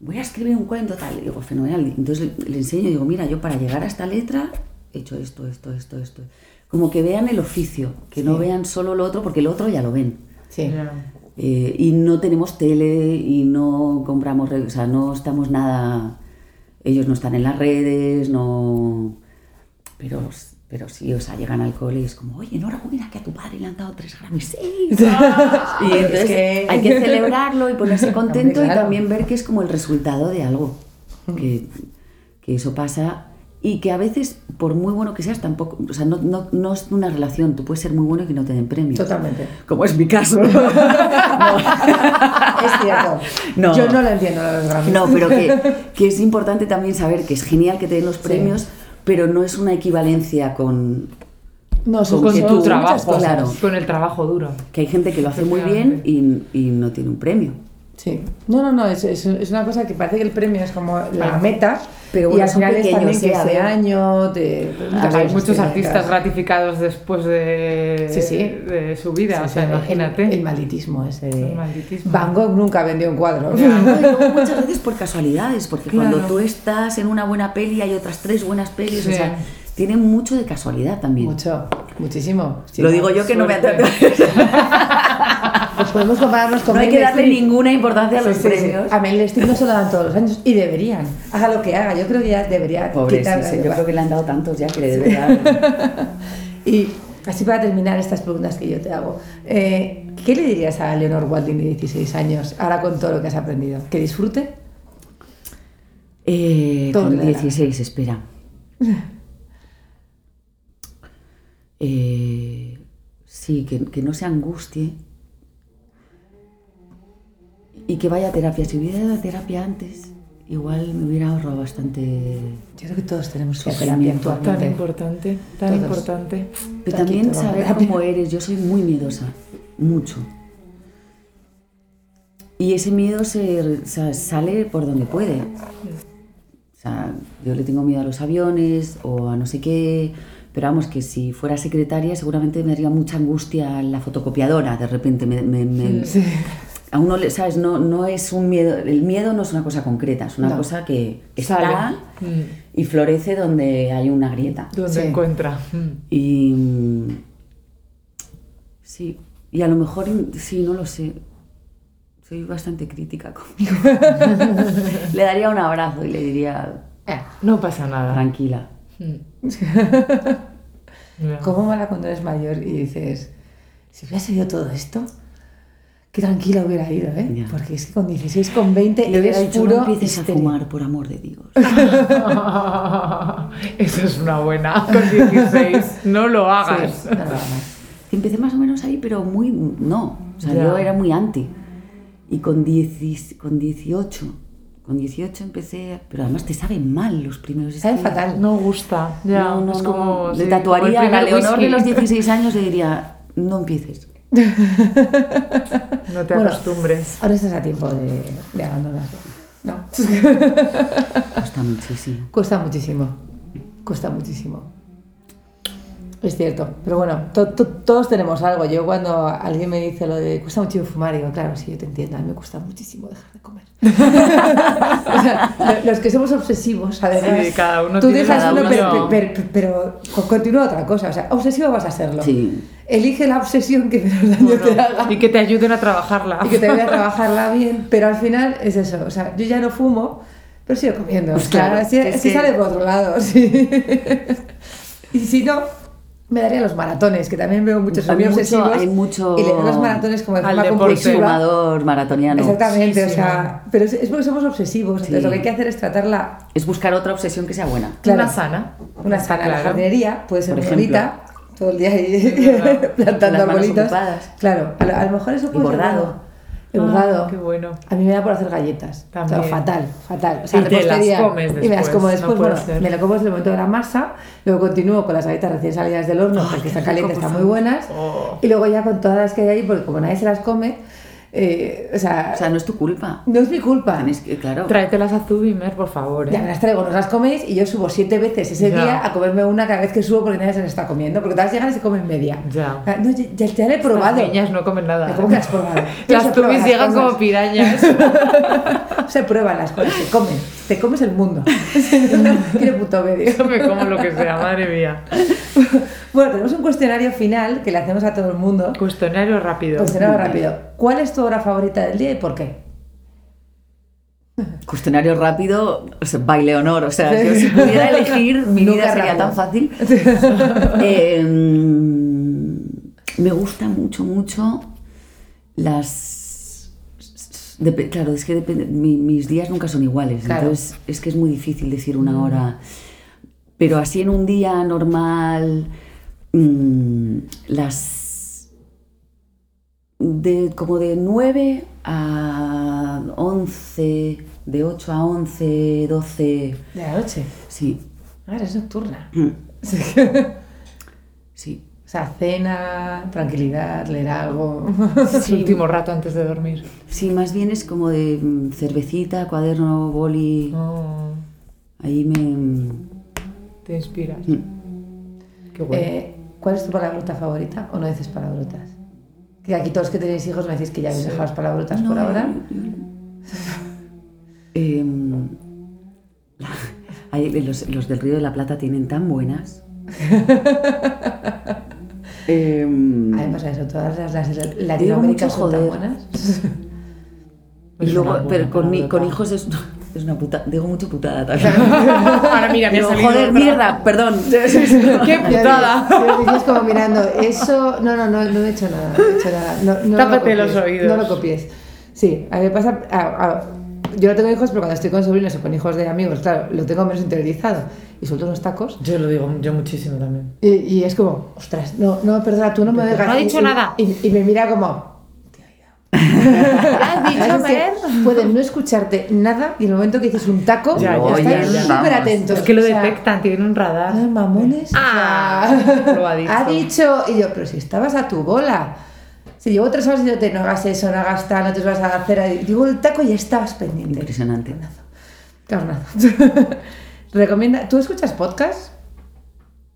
voy a escribir un cuento tal. Y digo, fenomenal. Entonces le, le enseño y digo, mira, yo para llegar a esta letra he hecho esto, esto, esto, esto. Como que vean el oficio, que no vean solo lo otro, porque lo otro ya lo ven. Sí. Eh, y no tenemos tele y no compramos, o sea, no estamos nada, ellos no están en las redes, no, pero, pero sí, o sea, llegan al cole y es como, oye, enhorabuena que a tu padre le han dado tres Grammys, sí. (laughs) y entonces que- hay que celebrarlo y ponerse contento Hombre, y claro. también ver que es como el resultado de algo, que, que eso pasa y que a veces, por muy bueno que seas, tampoco, o sea, no, no, no es una relación, tú puedes ser muy bueno y que no te den premios. Totalmente. Como es mi caso. (laughs) Es cierto. No. Yo no lo entiendo los Grammys. No, pero que, que es importante también saber que es genial que te den los premios, pero no es una equivalencia con No, Con Con que tu tú- trabajo, claro. Con el trabajo duro. que hay gente que lo hace muy bien y, y no tiene un premio. Sí. No, no, no, es, es, es una cosa que parece que el premio es como la Claro. meta. Pero y bueno, al final es también que ver. año te... Hay muchos artistas gratificados después de, Sí, sí. de su vida, Sí, o sea, el- imagínate. El, malditismo ese de... El malditismo. Van Gogh nunca vendió un cuadro. Muchas veces por casualidades, porque cuando tú estás en una buena peli hay otras tres buenas pelis, o sea, tiene mucho de casualidad también. Mucho, muchísimo. Sí, Lo digo yo que no me suerte. (laughs) Pues podemos compararnos con No hay que darle ninguna importancia a los Sí, sí, sí. premios. A Meryl Streep no se lo dan todos los años y deberían. Haga lo que haga. Yo creo que ya debería Pobre, sí, quitar- sí, yo creo que le han dado tantos ya que le debe dar. Y Así para terminar estas preguntas que yo te hago, eh, ¿qué le dirías a Leonor Watling de 16 años ahora con todo lo que has aprendido? ¿Que disfrute? Eh, Todo con le dará. 16, espera. (laughs) Eh, sí, que, que no se angustie y que vaya a terapia. Si hubiera ido a terapia antes, igual me hubiera ahorrado bastante. Yo creo que todos tenemos Sufrimiento. terapia Tan importante, tan Todos. importante. Pero Aquí también saber cómo eres. Yo soy muy miedosa, mucho. Y ese miedo se, o sea, sale por donde puede. O sea, yo le tengo miedo a los aviones o a no sé qué. Pero vamos, que si fuera secretaria seguramente me daría mucha angustia la fotocopiadora. De repente me... me- me- A uno, le- ¿sabes? No, no es un miedo... El miedo no es una cosa concreta, es una No. cosa que está Mm. y florece donde hay una grieta. ¿Dónde Sí. encuentra? Mm. Y mm, sí, y a lo mejor sí, no lo sé. Soy bastante crítica (laughs) conmigo. le daría un abrazo y le diría, Eh, No pasa nada. tranquila. Mm. (laughs) ¿Cómo mala cuando eres mayor y dices, si hubiera seguido todo esto, qué tranquila hubiera ido, ¿eh? Ya. Porque es que con 16, con 20 Le eres dicho, puro no empieces a histeria". fumar, por amor de Dios. (laughs) Eso es una buena. Con 16. No lo hagas. Sí, no lo hagas. Empecé más o menos ahí, pero muy... No, o sea, Ya. yo era muy anti. Y con, 10 con 18, con 18 empecé... Pero además te saben mal los primeros... es Sabe que- fatal. No gusta. Ya, no, no, es no. como. Le sí, tatuaría a la Leonor de los 16 años le diría, no empieces. (laughs) No te Bueno. acostumbres. Ahora estás a tiempo de, de abandonarlo. No. Cuesta muchísimo. Cuesta muchísimo. Cuesta muchísimo. Es cierto. Pero bueno, to- to- todos tenemos algo. Yo cuando alguien me dice lo de cuesta muchísimo fumar, digo, claro, sí, yo te entiendo. A mí me cuesta muchísimo dejar de comer. (laughs) O sea, lo- los que somos obsesivos, además. Sí, cada uno tú tiene dejas cada uno, uno. pero, pero, pero- pero co- continúa otra cosa. O sea, obsesivo vas a serlo. Sí. Elige la obsesión que menos daño te haga Y que te ayuden a trabajarla. y que te voy a trabajarla bien, pero al final es eso, o sea, yo ya no fumo, pero sigo comiendo, Pues o sea, claro, sí, es que- sale por otro lado, sí. (laughs) y si no, me daría los maratones, que también veo muchos Hay mucho- obsesivos, hay mucho- y le doy los maratones como de forma compulsiva. Fumador maratoniano. Exactamente, Sí, o sí, sea, pero es, porque somos obsesivos, entonces lo que hay que hacer es tratarla Es buscar otra obsesión que sea buena. Claro. Una sana. una sana, la jardinería, puede ser Por ejemplo. bonita, todo el día ahí (laughs) plantando arbolitos. Claro, a lo, a lo mejor eso Y puede ser bordado. bueno. Y bordado. Ah, qué bueno. A mí me da por hacer galletas. También. O sea, fatal, fatal. O sea, Y te las comes Y me las como después. bueno, ser. me lo como desde el momento de la masa. Luego continúo con las galletas recién salidas del horno porque están calientes, están muy buenas. Oh. Y luego ya con todas las que hay ahí, porque como nadie se las come, eh, o, sea, O sea, no es tu culpa. no es mi culpa. Tienes que, claro. Tráetelas a Zubimer, por favor. ¿eh? Ya me las traigo, nos las coméis y yo subo siete veces ese Ya. día a comerme una cada vez que subo porque nadie se las está comiendo. Porque todas llegan y se comen media. Ya. No, ya, ya, ya la he Las probado. niñas no comen nada. ¿Cómo que las has probado? (laughs) Tú has Las probado tubis las llegan cosas. como pirañas. (laughs) Se prueban las cosas, se comen. Te comes el mundo. Tiene punto medio. Yo me como lo que sea, madre mía. (laughs) Bueno, tenemos un cuestionario final que le hacemos a todo el mundo. Cuestionario rápido. Cuestionario rápido. ¿Cuál es tu obra favorita del día y por qué? (laughs) Cuestionario rápido, o sea, baile honor. O sea, yo si pudiera (laughs) elegir, mi Nunca vida sería rápido. tan fácil. (laughs) Eh, me gusta mucho, mucho las. Dep- claro, es que depende, mi- mis días nunca son iguales, Claro. entonces es que es muy difícil decir una hora. Pero así en un día normal, mm, las. De, como de 9 a 11, de 8 a 11, 12, De la noche. sí. Ah, eres nocturna. Mm, Sí. (laughs) Sí. O sea, cena, tranquilidad, leer algo. (laughs) El último rato antes de dormir. Sí, más bien es como de mm, cervecita, cuaderno, boli. Oh, Ahí me. mm, te inspiras. mm. Qué bueno. Eh, ¿Cuál es tu palabrota favorita o no dices palabrotas? Que aquí todos que tenéis hijos me decís que ya habéis dejado las palabrotas por No, ahora. Em, hay- los, los del Río de la Plata tienen tan buenas. (laughs) Em, A mí me pasa eso, todas las, las mucho son tan buenas. y luego, pero con, mi- con hijos es. Es una puta, digo mucho putada también. Ahora mira, me ha Digo, salido joder, otra. mierda, perdón. (laughs) ¡Qué putada! Yo es como mirando, eso. No, no, no, no he hecho nada. No he hecho nada. No, no lo Tápate copies, los oídos. No lo copies. Sí, a mí me pasa. a- a- yo no tengo hijos, pero cuando estoy con sobrinos o con hijos de amigos, claro, lo tengo menos interiorizado. Y suelto unos tacos. Yo lo digo, yo muchísimo también. Y, y es como, ostras, no, no, perdona, tú no me dejas. No ha dicho y- nada. Y, y me mira como. ¿Has dicho, Mer? Pueden no escucharte nada y en el momento que dices un taco, Ya, ya, están ya, ya. súper atentos. Es que lo O sea, detectan, tienen un radar. Ah, mamones. o Ah, sea, lo ha dicho. Ha dicho. Y yo, pero si estabas a tu bola. Si llevo tres horas diciéndote, no hagas eso, no hagas tal, no te vas a hacer. ahí". Digo el taco y ya estabas pendiente. Impresionante. Carnazo. (laughs) Recomienda. ¿Tú escuchas podcast?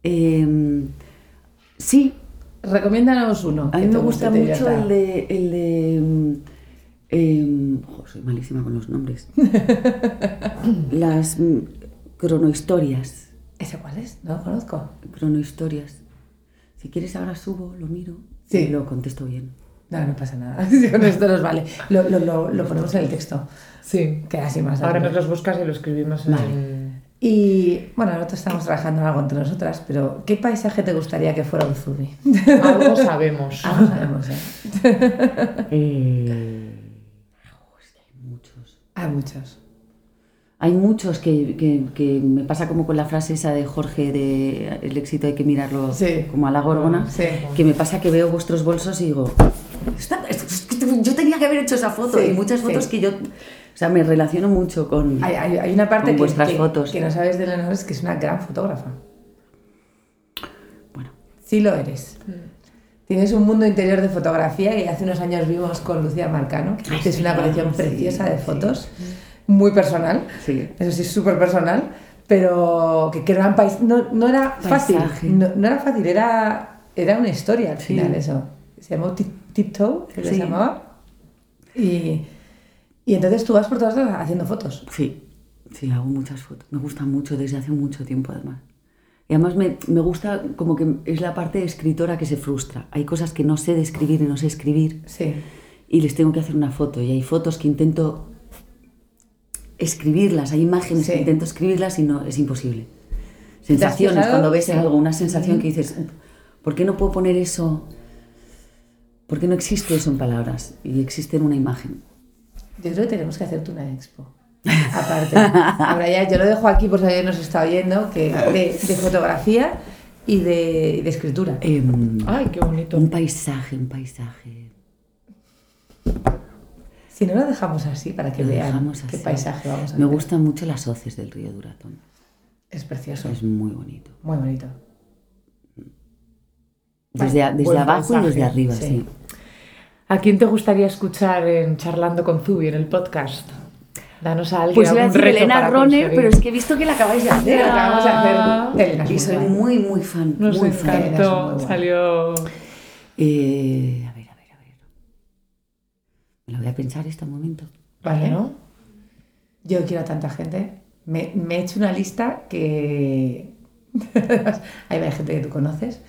Em, sí, Recomiéndanos uno. a mí me gusta mucho el de... El de em, jo, soy malísima con los nombres. (laughs) Las mm, cronohistorias. ¿Ese cuál es? No lo conozco. Cronohistorias. Si quieres ahora subo, lo miro Sí. y lo contesto bien. No, no pasa nada. (laughs) Con esto nos vale. Lo, lo, lo, lo ponemos en el texto. Sí. Queda así más. Ahora nos los buscas y lo escribimos en... Y bueno, nosotros estamos trabajando en algo entre nosotras, pero ¿qué paisaje te gustaría que fuera un zubi? Algo sabemos. (laughs) Algo sabemos, ¿eh? Eh, es que hay muchos. Hay muchos. Hay muchos que, que- que me pasa como con la frase esa de Jorge de el éxito hay que mirarlo Sí. como a la gorgona, Sí. que me pasa que veo vuestros bolsos y digo, "Esta- esto- esto- yo tenía que haber hecho esa foto Sí, y muchas sí. fotos que yo, o sea, me relaciono mucho con... Hay, hay, hay una parte que, vuestras que- fotos. que no sabes de Leonor, es que es una gran fotógrafa. Bueno, Sí lo eres. Tienes un mundo interior de fotografía y hace unos años vimos con Lucía Marcano, que Ay, es una sí, colección sí, preciosa de sí. fotos, muy personal. sí. Eso sí, súper personal, pero que, que era un país, no, no era fácil, Paisaje. no, no era fácil, era, era una historia al Sí. final eso. Se llamó Tip- Tiptoe, que Sí. se llamaba. Y, y entonces tú vas por todas lados haciendo fotos. Sí, sí, hago muchas fotos. Me gusta mucho desde hace mucho tiempo además. Y además me, me gusta como que es la parte de escritora que se frustra. Hay cosas que no sé de escribir y no sé escribir Sí. y les tengo que hacer una foto. Y hay fotos que intento escribirlas, hay imágenes Sí. que intento escribirlas y no, es imposible. Sensaciones, cuando ves Sí. algo, una sensación que dices, ¿por qué no puedo poner eso? ¿Por qué no existe eso en palabras y existe en una imagen? Yo creo que tenemos que hacerte una expo. Aparte. Ahora ya, yo lo dejo aquí por si alguien nos está oyendo, que de, de fotografía y de, de escritura. Em, Ay, qué bonito. un paisaje, un paisaje. Si no lo dejamos así para que Lo vean qué paisaje vamos a Me hacer. gustan mucho las hoces del río Duratón. Es precioso. Es muy bonito. Muy bonito. Desde, desde abajo y desde arriba, sí. sí. ¿A quién te gustaría escuchar en Charlando con Zubi en el podcast? Danos a alguien Pues iba a decir Elena Roner, pero es que he visto que la acabáis de hacer. Lo que vamos a hacer de Elena Y soy muy, muy fan. Nos muy fan. Elena es muy encantó, guay. salió... Eh, a ver, a ver, a ver. Me lo voy a pensar este momento. Vale, ¿no? Yo quiero a tanta gente. Me, me he hecho una lista que. (laughs) Ahí va gente que tú conoces.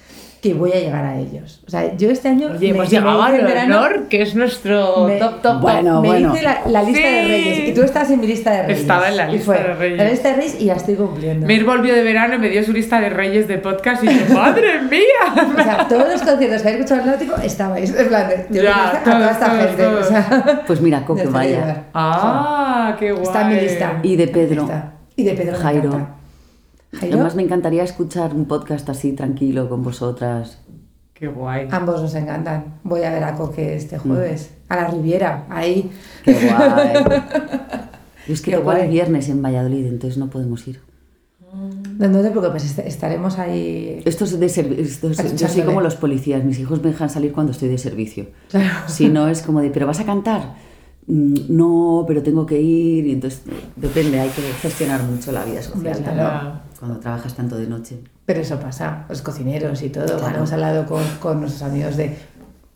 Que voy a llegar a ellos. O sea, yo este año. Oye, me- hemos llegado al honor, que es nuestro me- top, top, Bueno, me bueno. hice la, la lista de. Reyes. Y tú estás en mi lista de Reyes. Estaba en la lista fue de Reyes. En la lista de Reyes y la estoy cumpliendo. Mir volvió de verano y me dio su lista de reyes de podcast y yo, ¡madre O mía! sea, todos los conciertos que habéis escuchado en Náutico estabais. En plan, yo Ya, conozco a todos, toda esta todos, gente. todos. O sea, Pues mira, Coque vaya. ¡Ah, qué guay! Está en mi lista. Y de Pedro. Y de Pedro Jairo. Jairo, Además me encantaría escuchar un podcast así tranquilo con vosotras. ¡Qué guay! ambos nos encantan. Voy a ver a Coque este jueves. A la Riviera, ahí. Qué guay. (laughs) Es que Qué tengo guay. el viernes en Valladolid, entonces no podemos ir. No, no te preocupes, est- estaremos ahí. Esto es de servicio. Yo soy como los policías, mis hijos me dejan salir cuando estoy de servicio. Claro. Si no es como de, ¿pero vas a cantar? "Mm, No, pero tengo que ir. Y entonces, depende, hay que gestionar mucho la vida social claro. Cuando trabajas tanto de noche. Pero eso pasa, los cocineros y todo. Claro. Hemos hablado con, con nuestros amigos de,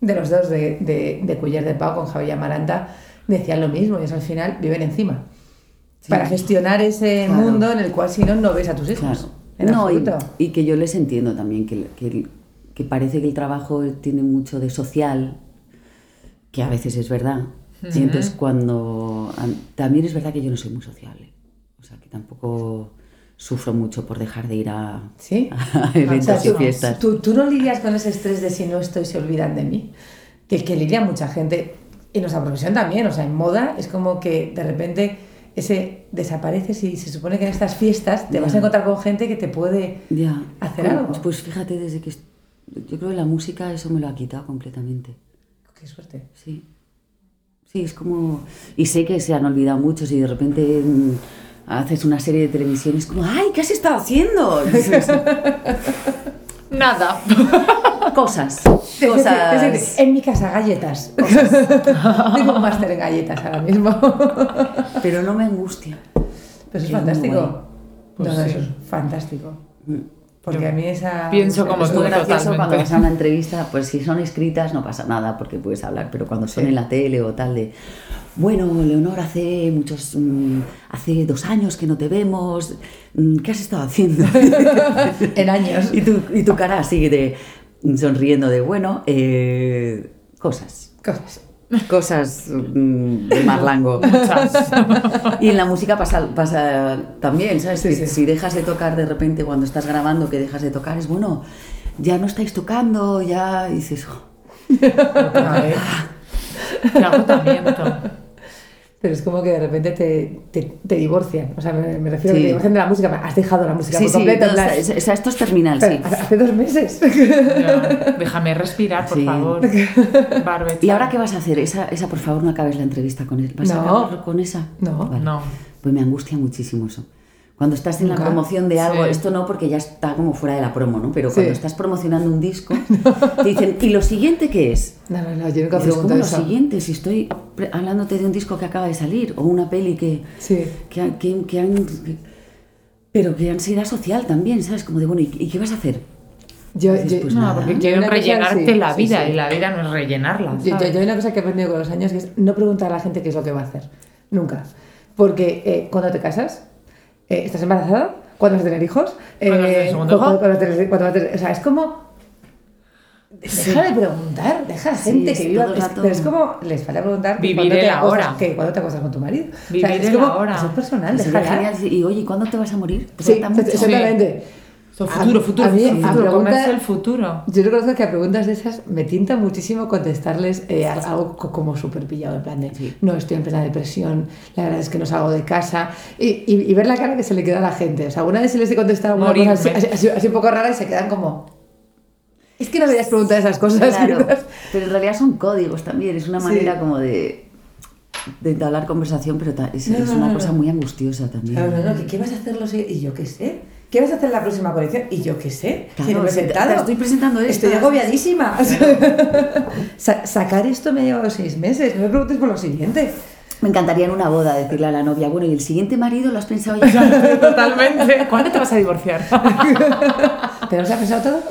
de los dos de, de, de Culler de Pau, con Javier Amaranta, decían lo mismo. Ellos al final viven encima. Para gestionar ese Claro. mundo en el cual si no, no ves a tus hijos. Claro. En No, y, y que yo les entiendo también, que, que, que parece que el trabajo tiene mucho de social, que a veces es verdad, Y entonces cuando... También es verdad que yo no soy muy sociable. O sea, que tampoco sufro mucho por dejar de ir a, ¿Sí? (laughs) a eventos O sea, y fiestas. tú- tú no lidias con ese estrés de si no estoy se olvidan de mí. Que, que lidia mucha gente. Y nuestra profesión también. O sea, en moda es como que de repente ese desapareces y se supone que en estas fiestas te vas a encontrar con gente que te puede Ya. hacer Bueno, algo. Pues fíjate, desde que... Yo creo que la música eso me lo ha quitado completamente. Qué suerte. Sí. Sí, es como... Y sé que se han olvidado muchos y de repente mm, haces una serie de televisión y es como, ¡ay, qué has estado haciendo! Nada. (laughs) Cosas. Es decir, Cosas. en mi casa, galletas. Cosas. (laughs) Tengo un máster en galletas ahora mismo. Pero no me angustia. Pero eso es fantástico. Pues no, no, sí. eso es fantástico. Mm. Porque a mí esa... pienso como Es muy gracioso cuando vas a una entrevista, pues si son escritas no pasa nada porque puedes hablar, pero cuando son Sí. en la tele o tal de, bueno, Leonor, hace muchos, mm, hace dos años que no te vemos, mm, ¿qué has estado haciendo? (laughs) (laughs) En años. y, tu, y tu cara así de sonriendo de, bueno, eh, cosas, Cosas. Cosas mm, de Marlango. Y en la música pasa, pasa también, ¿sabes? Sí, Que sí. Si dejas de tocar de repente cuando estás grabando, que dejas de tocar, es bueno, ya no estáis tocando, ya y dices, "Oh". A ver. Pero es como que de repente te, te, te divorcian. O sea, me, me refiero a que Sí. te divorcian de la música. Has dejado la música sí, por sí, completo. no, en plan, está- o sea, esto es terminal, pero sí. hace, dos meses. (laughs) Déjame respirar, por Sí. favor. ¿Y ahora qué vas a hacer? Esa, esa por favor, no acabes la entrevista con él. ¿Vas a No. acabar con esa? No. Vale. No. Pues me angustia muchísimo eso. Cuando estás en Nunca. la promoción de algo, Sí. esto no porque ya está como fuera de la promo, ¿no? Pero Sí. cuando estás promocionando un disco, (laughs) te dicen, ¿y lo siguiente qué es? No, no, no, yo nunca ¿cómo lo eso. siguiente? Si estoy hablándote de un disco que acaba de salir o una peli que, Sí. que, han- que- que han... que- pero que ansiedad social también, ¿sabes? Como de, bueno, ¿y, y qué vas a hacer? Yo, pues No, nada. porque quieren cosa, rellenarte sí, la vida sí. y la vida no es rellenarla. Yo, yo- ¿sabes? yo hay una cosa que he aprendido con los años que es no preguntar a la gente qué es lo que va a hacer. Nunca. Porque eh, cuando te casas, eh, estás embarazada, cuando vas a tener hijos, ¿Cuándo vas a tener eh, segundo cu- hijo? cuando vas a tener- cuando vas a tener- o sea, es como deja de preguntar, deja a Sí, gente es que viva, es, pero es como les falta preguntar Vivir el ahora. que cuando te acuestas con tu marido. o sea, Vivir es el como ahora. eso es personal, déjala. y oye, ¿cuándo te vas a morir? ¿Te Sí, falta Eso, A- futuro, futuro, a mí, futuro, a futuro, pregunta- comerse el futuro. Yo reconozco que a preguntas de esas me tienta muchísimo contestarles eh, algo co- como súper pillado, en plan de Sí. no, estoy en plena depresión, la verdad es que no salgo de casa y, y- y ver la cara que se le queda a la gente. O sea, alguna vez se les he contestado cosa así, así- así un poco rara y se quedan como... Es que no deberías preguntar esas cosas. Claro, pero en realidad son códigos también, es una Sí. manera como de, de entablar conversación, pero es, No, es una no, cosa no. muy angustiosa también. Claro, no, no, que ¿qué vas a hacer los Y yo qué sé. ¿Qué vas a hacer en la próxima colección? Y yo qué sé. Claro, si no me he si te- sentado. te estoy presentando esto. Estoy agobiadísima. (laughs) Sa- sacar esto me ha llevado seis meses. No me preguntes por lo siguiente. Me encantaría en una boda decirle a la novia, bueno, ¿y el siguiente marido lo has pensado ya? (laughs) Totalmente. ¿Cuándo te vas a divorciar? (laughs) ¿Pero se ha pensado todo?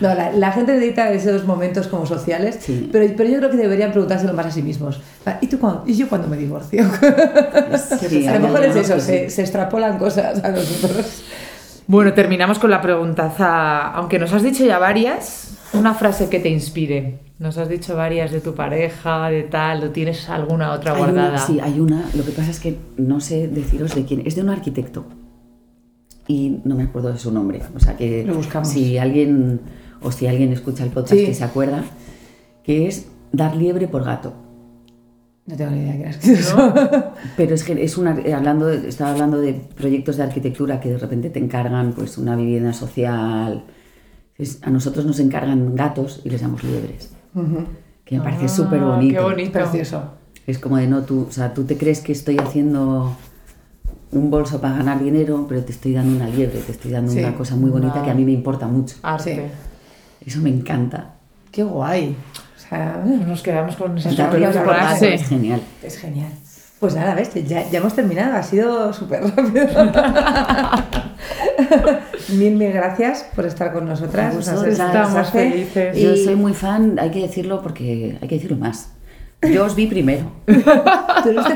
No, la, la gente necesita esos momentos como sociales, Sí. pero, pero yo creo que deberían preguntárselo más a sí mismos. ¿Y, tú cuándo- ¿Y yo cuando me divorcio? Sí, a lo mejor es eso, se extrapolan cosas a nosotros. Bueno, terminamos con la preguntaza. Aunque nos has dicho ya varias, una frase que te inspire. Nos has dicho varias de tu pareja, de tal, ¿o tienes alguna otra Hay guardada? una, sí, hay una, lo que pasa es que no sé deciros de quién, es de un arquitecto y no me acuerdo de su nombre, o sea que Lo buscamos. si alguien o si alguien escucha el podcast Sí. que se acuerda, que es dar liebre por gato. No tengo ni idea de qué es (laughs) eso. Pero es que es una, eh, hablando, estaba hablando de proyectos de arquitectura que de repente te encargan pues una vivienda social. Es- a nosotros nos encargan gatos y les damos liebres, que me parece Ah, súper bonito. Qué bonito. Precioso. Es como de no, tú, o sea, tú te crees que estoy haciendo un bolso para ganar dinero, pero te estoy dando una liebre, te estoy dando Sí. una cosa muy bonita que a mí me importa mucho. Arte. Eso me encanta. Qué guay. O sea, Nos quedamos con esa Dar Dar liebre por gato frase. es genial. es genial. Pues nada, ves, ya, ya hemos terminado, ha sido súper rápido. (laughs) mil, mil gracias por estar con nosotras. Nos Estamos felices. y- Yo soy muy fan, hay que decirlo porque hay que decirlo más. Yo os vi primero. (laughs) Tú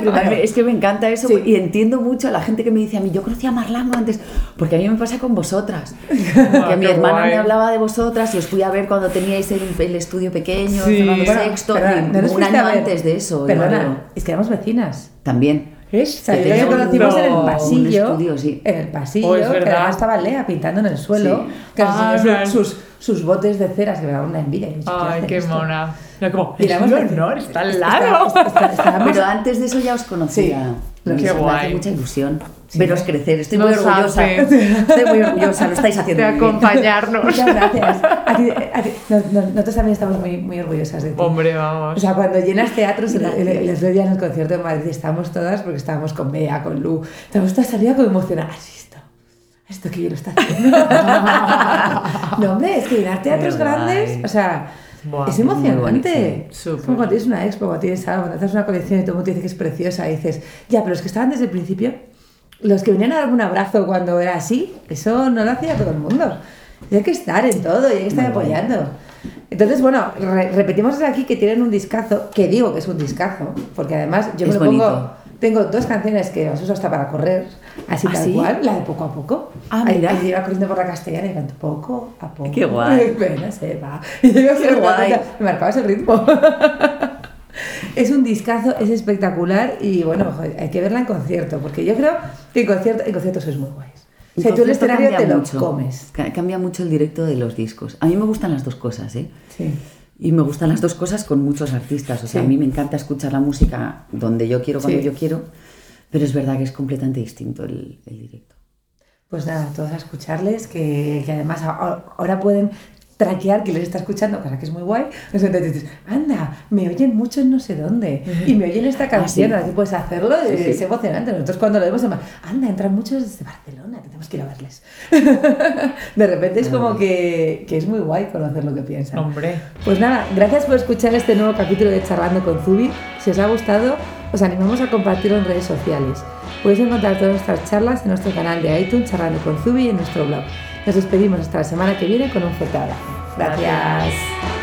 primero. Es que me encanta eso Sí. y entiendo mucho a la gente que me dice a mí, yo conocía a Marlano antes, porque a mí me pasa con vosotras. (laughs) que mi qué hermana guay. me hablaba de vosotras y os fui a ver cuando teníais el, el estudio pequeño, Sí. Fernando Bueno, Sexto, perdona, y ¿no nos un año antes de eso. Perdona, es que éramos vecinas. También. ¿Es? O sea, Que yo conocimos en el pasillo. estudio, sí. En el pasillo, Oh, es que además estaba Lea pintando en el suelo. Sí. Que Ah, sus, sus, sus botes de ceras, que me daban una envidia. Y yo, ¿qué Ay, qué esto? mona. Era como, es un honor, está al lado. está- está- estábamos- Pero antes de eso ya os conocía. Sí. Qué guay. hace mucha ilusión Sí. veros crecer. Estoy muy orgullosa. hace. (laughs) Estoy muy orgullosa, lo estáis haciendo de acompañarnos. Muchas gracias. A ti- a ti- nos- nos- nosotros también estamos muy, muy orgullosas de ti. Hombre, O vamos. sea, cuando llenas teatros, el, el, el otro día en el concierto de Madrid estábamos todas, porque estábamos con Bea, con Lu, estábamos todas arriba como emocionadas. Esto que yo lo está haciendo. (laughs) no, hombre, es que llenar teatros grandes, o sea, Es emocionante. Es como cuando tienes una expo, cuando tienes algo, cuando haces una colección y todo el mundo te dice que es preciosa y dices, ya, pero los que estaban desde el principio, los que venían a darme un abrazo cuando era así, eso no lo hacía todo el mundo. Y hay que estar en todo y hay que estar Muy apoyando. Entonces, bueno, re- repetimos desde aquí que tienen un discazo, que digo que es un discazo, porque además yo me Es lo pongo. Tengo dos canciones que las uso hasta para correr, así ¿Ah, tal sí? cual, la de poco a poco. Ah, Ahí- mira. ahí iba corriendo por la castellana y canto poco a poco. Qué guay. (laughs) Pena se va. (laughs) Y yo Qué guay. Me marcabas el ritmo. (laughs) es un discazo, es espectacular y bueno, joder, hay que verla en concierto, porque yo creo que en, concierto, en conciertos es muy guay. O sea, tú el escenario te lo mucho. comes. Ca- Cambia mucho el directo de los discos. A mí me gustan las dos cosas, ¿eh? Sí. Y me gustan las dos cosas con muchos artistas. O sea, Sí. a mí me encanta escuchar la música donde yo quiero, cuando Sí. yo quiero. Pero es verdad que es completamente distinto el, el directo. Pues nada, todos a escucharles, que, que además ahora pueden traquear que les está escuchando, cosa que es muy guay. Entonces dices, anda, me oyen mucho en no sé dónde, y me oyen esta canción, sí. así puedes hacerlo, Sí, sí. es emocionante. Nosotros cuando lo vemos, anda, entran muchos desde Barcelona, tenemos que ir a verles. (laughs) De repente es como que, que es muy guay conocer lo que piensan. Hombre. Pues nada, gracias por escuchar este nuevo capítulo de Charlando con Zubi. Si os ha gustado, os animamos a compartirlo en redes sociales. Podéis encontrar todas nuestras charlas en nuestro canal de iTunes, Charlando con Zubi y en nuestro blog. Nos despedimos hasta la semana que viene con un fuerte abrazo. Gracias. Gracias.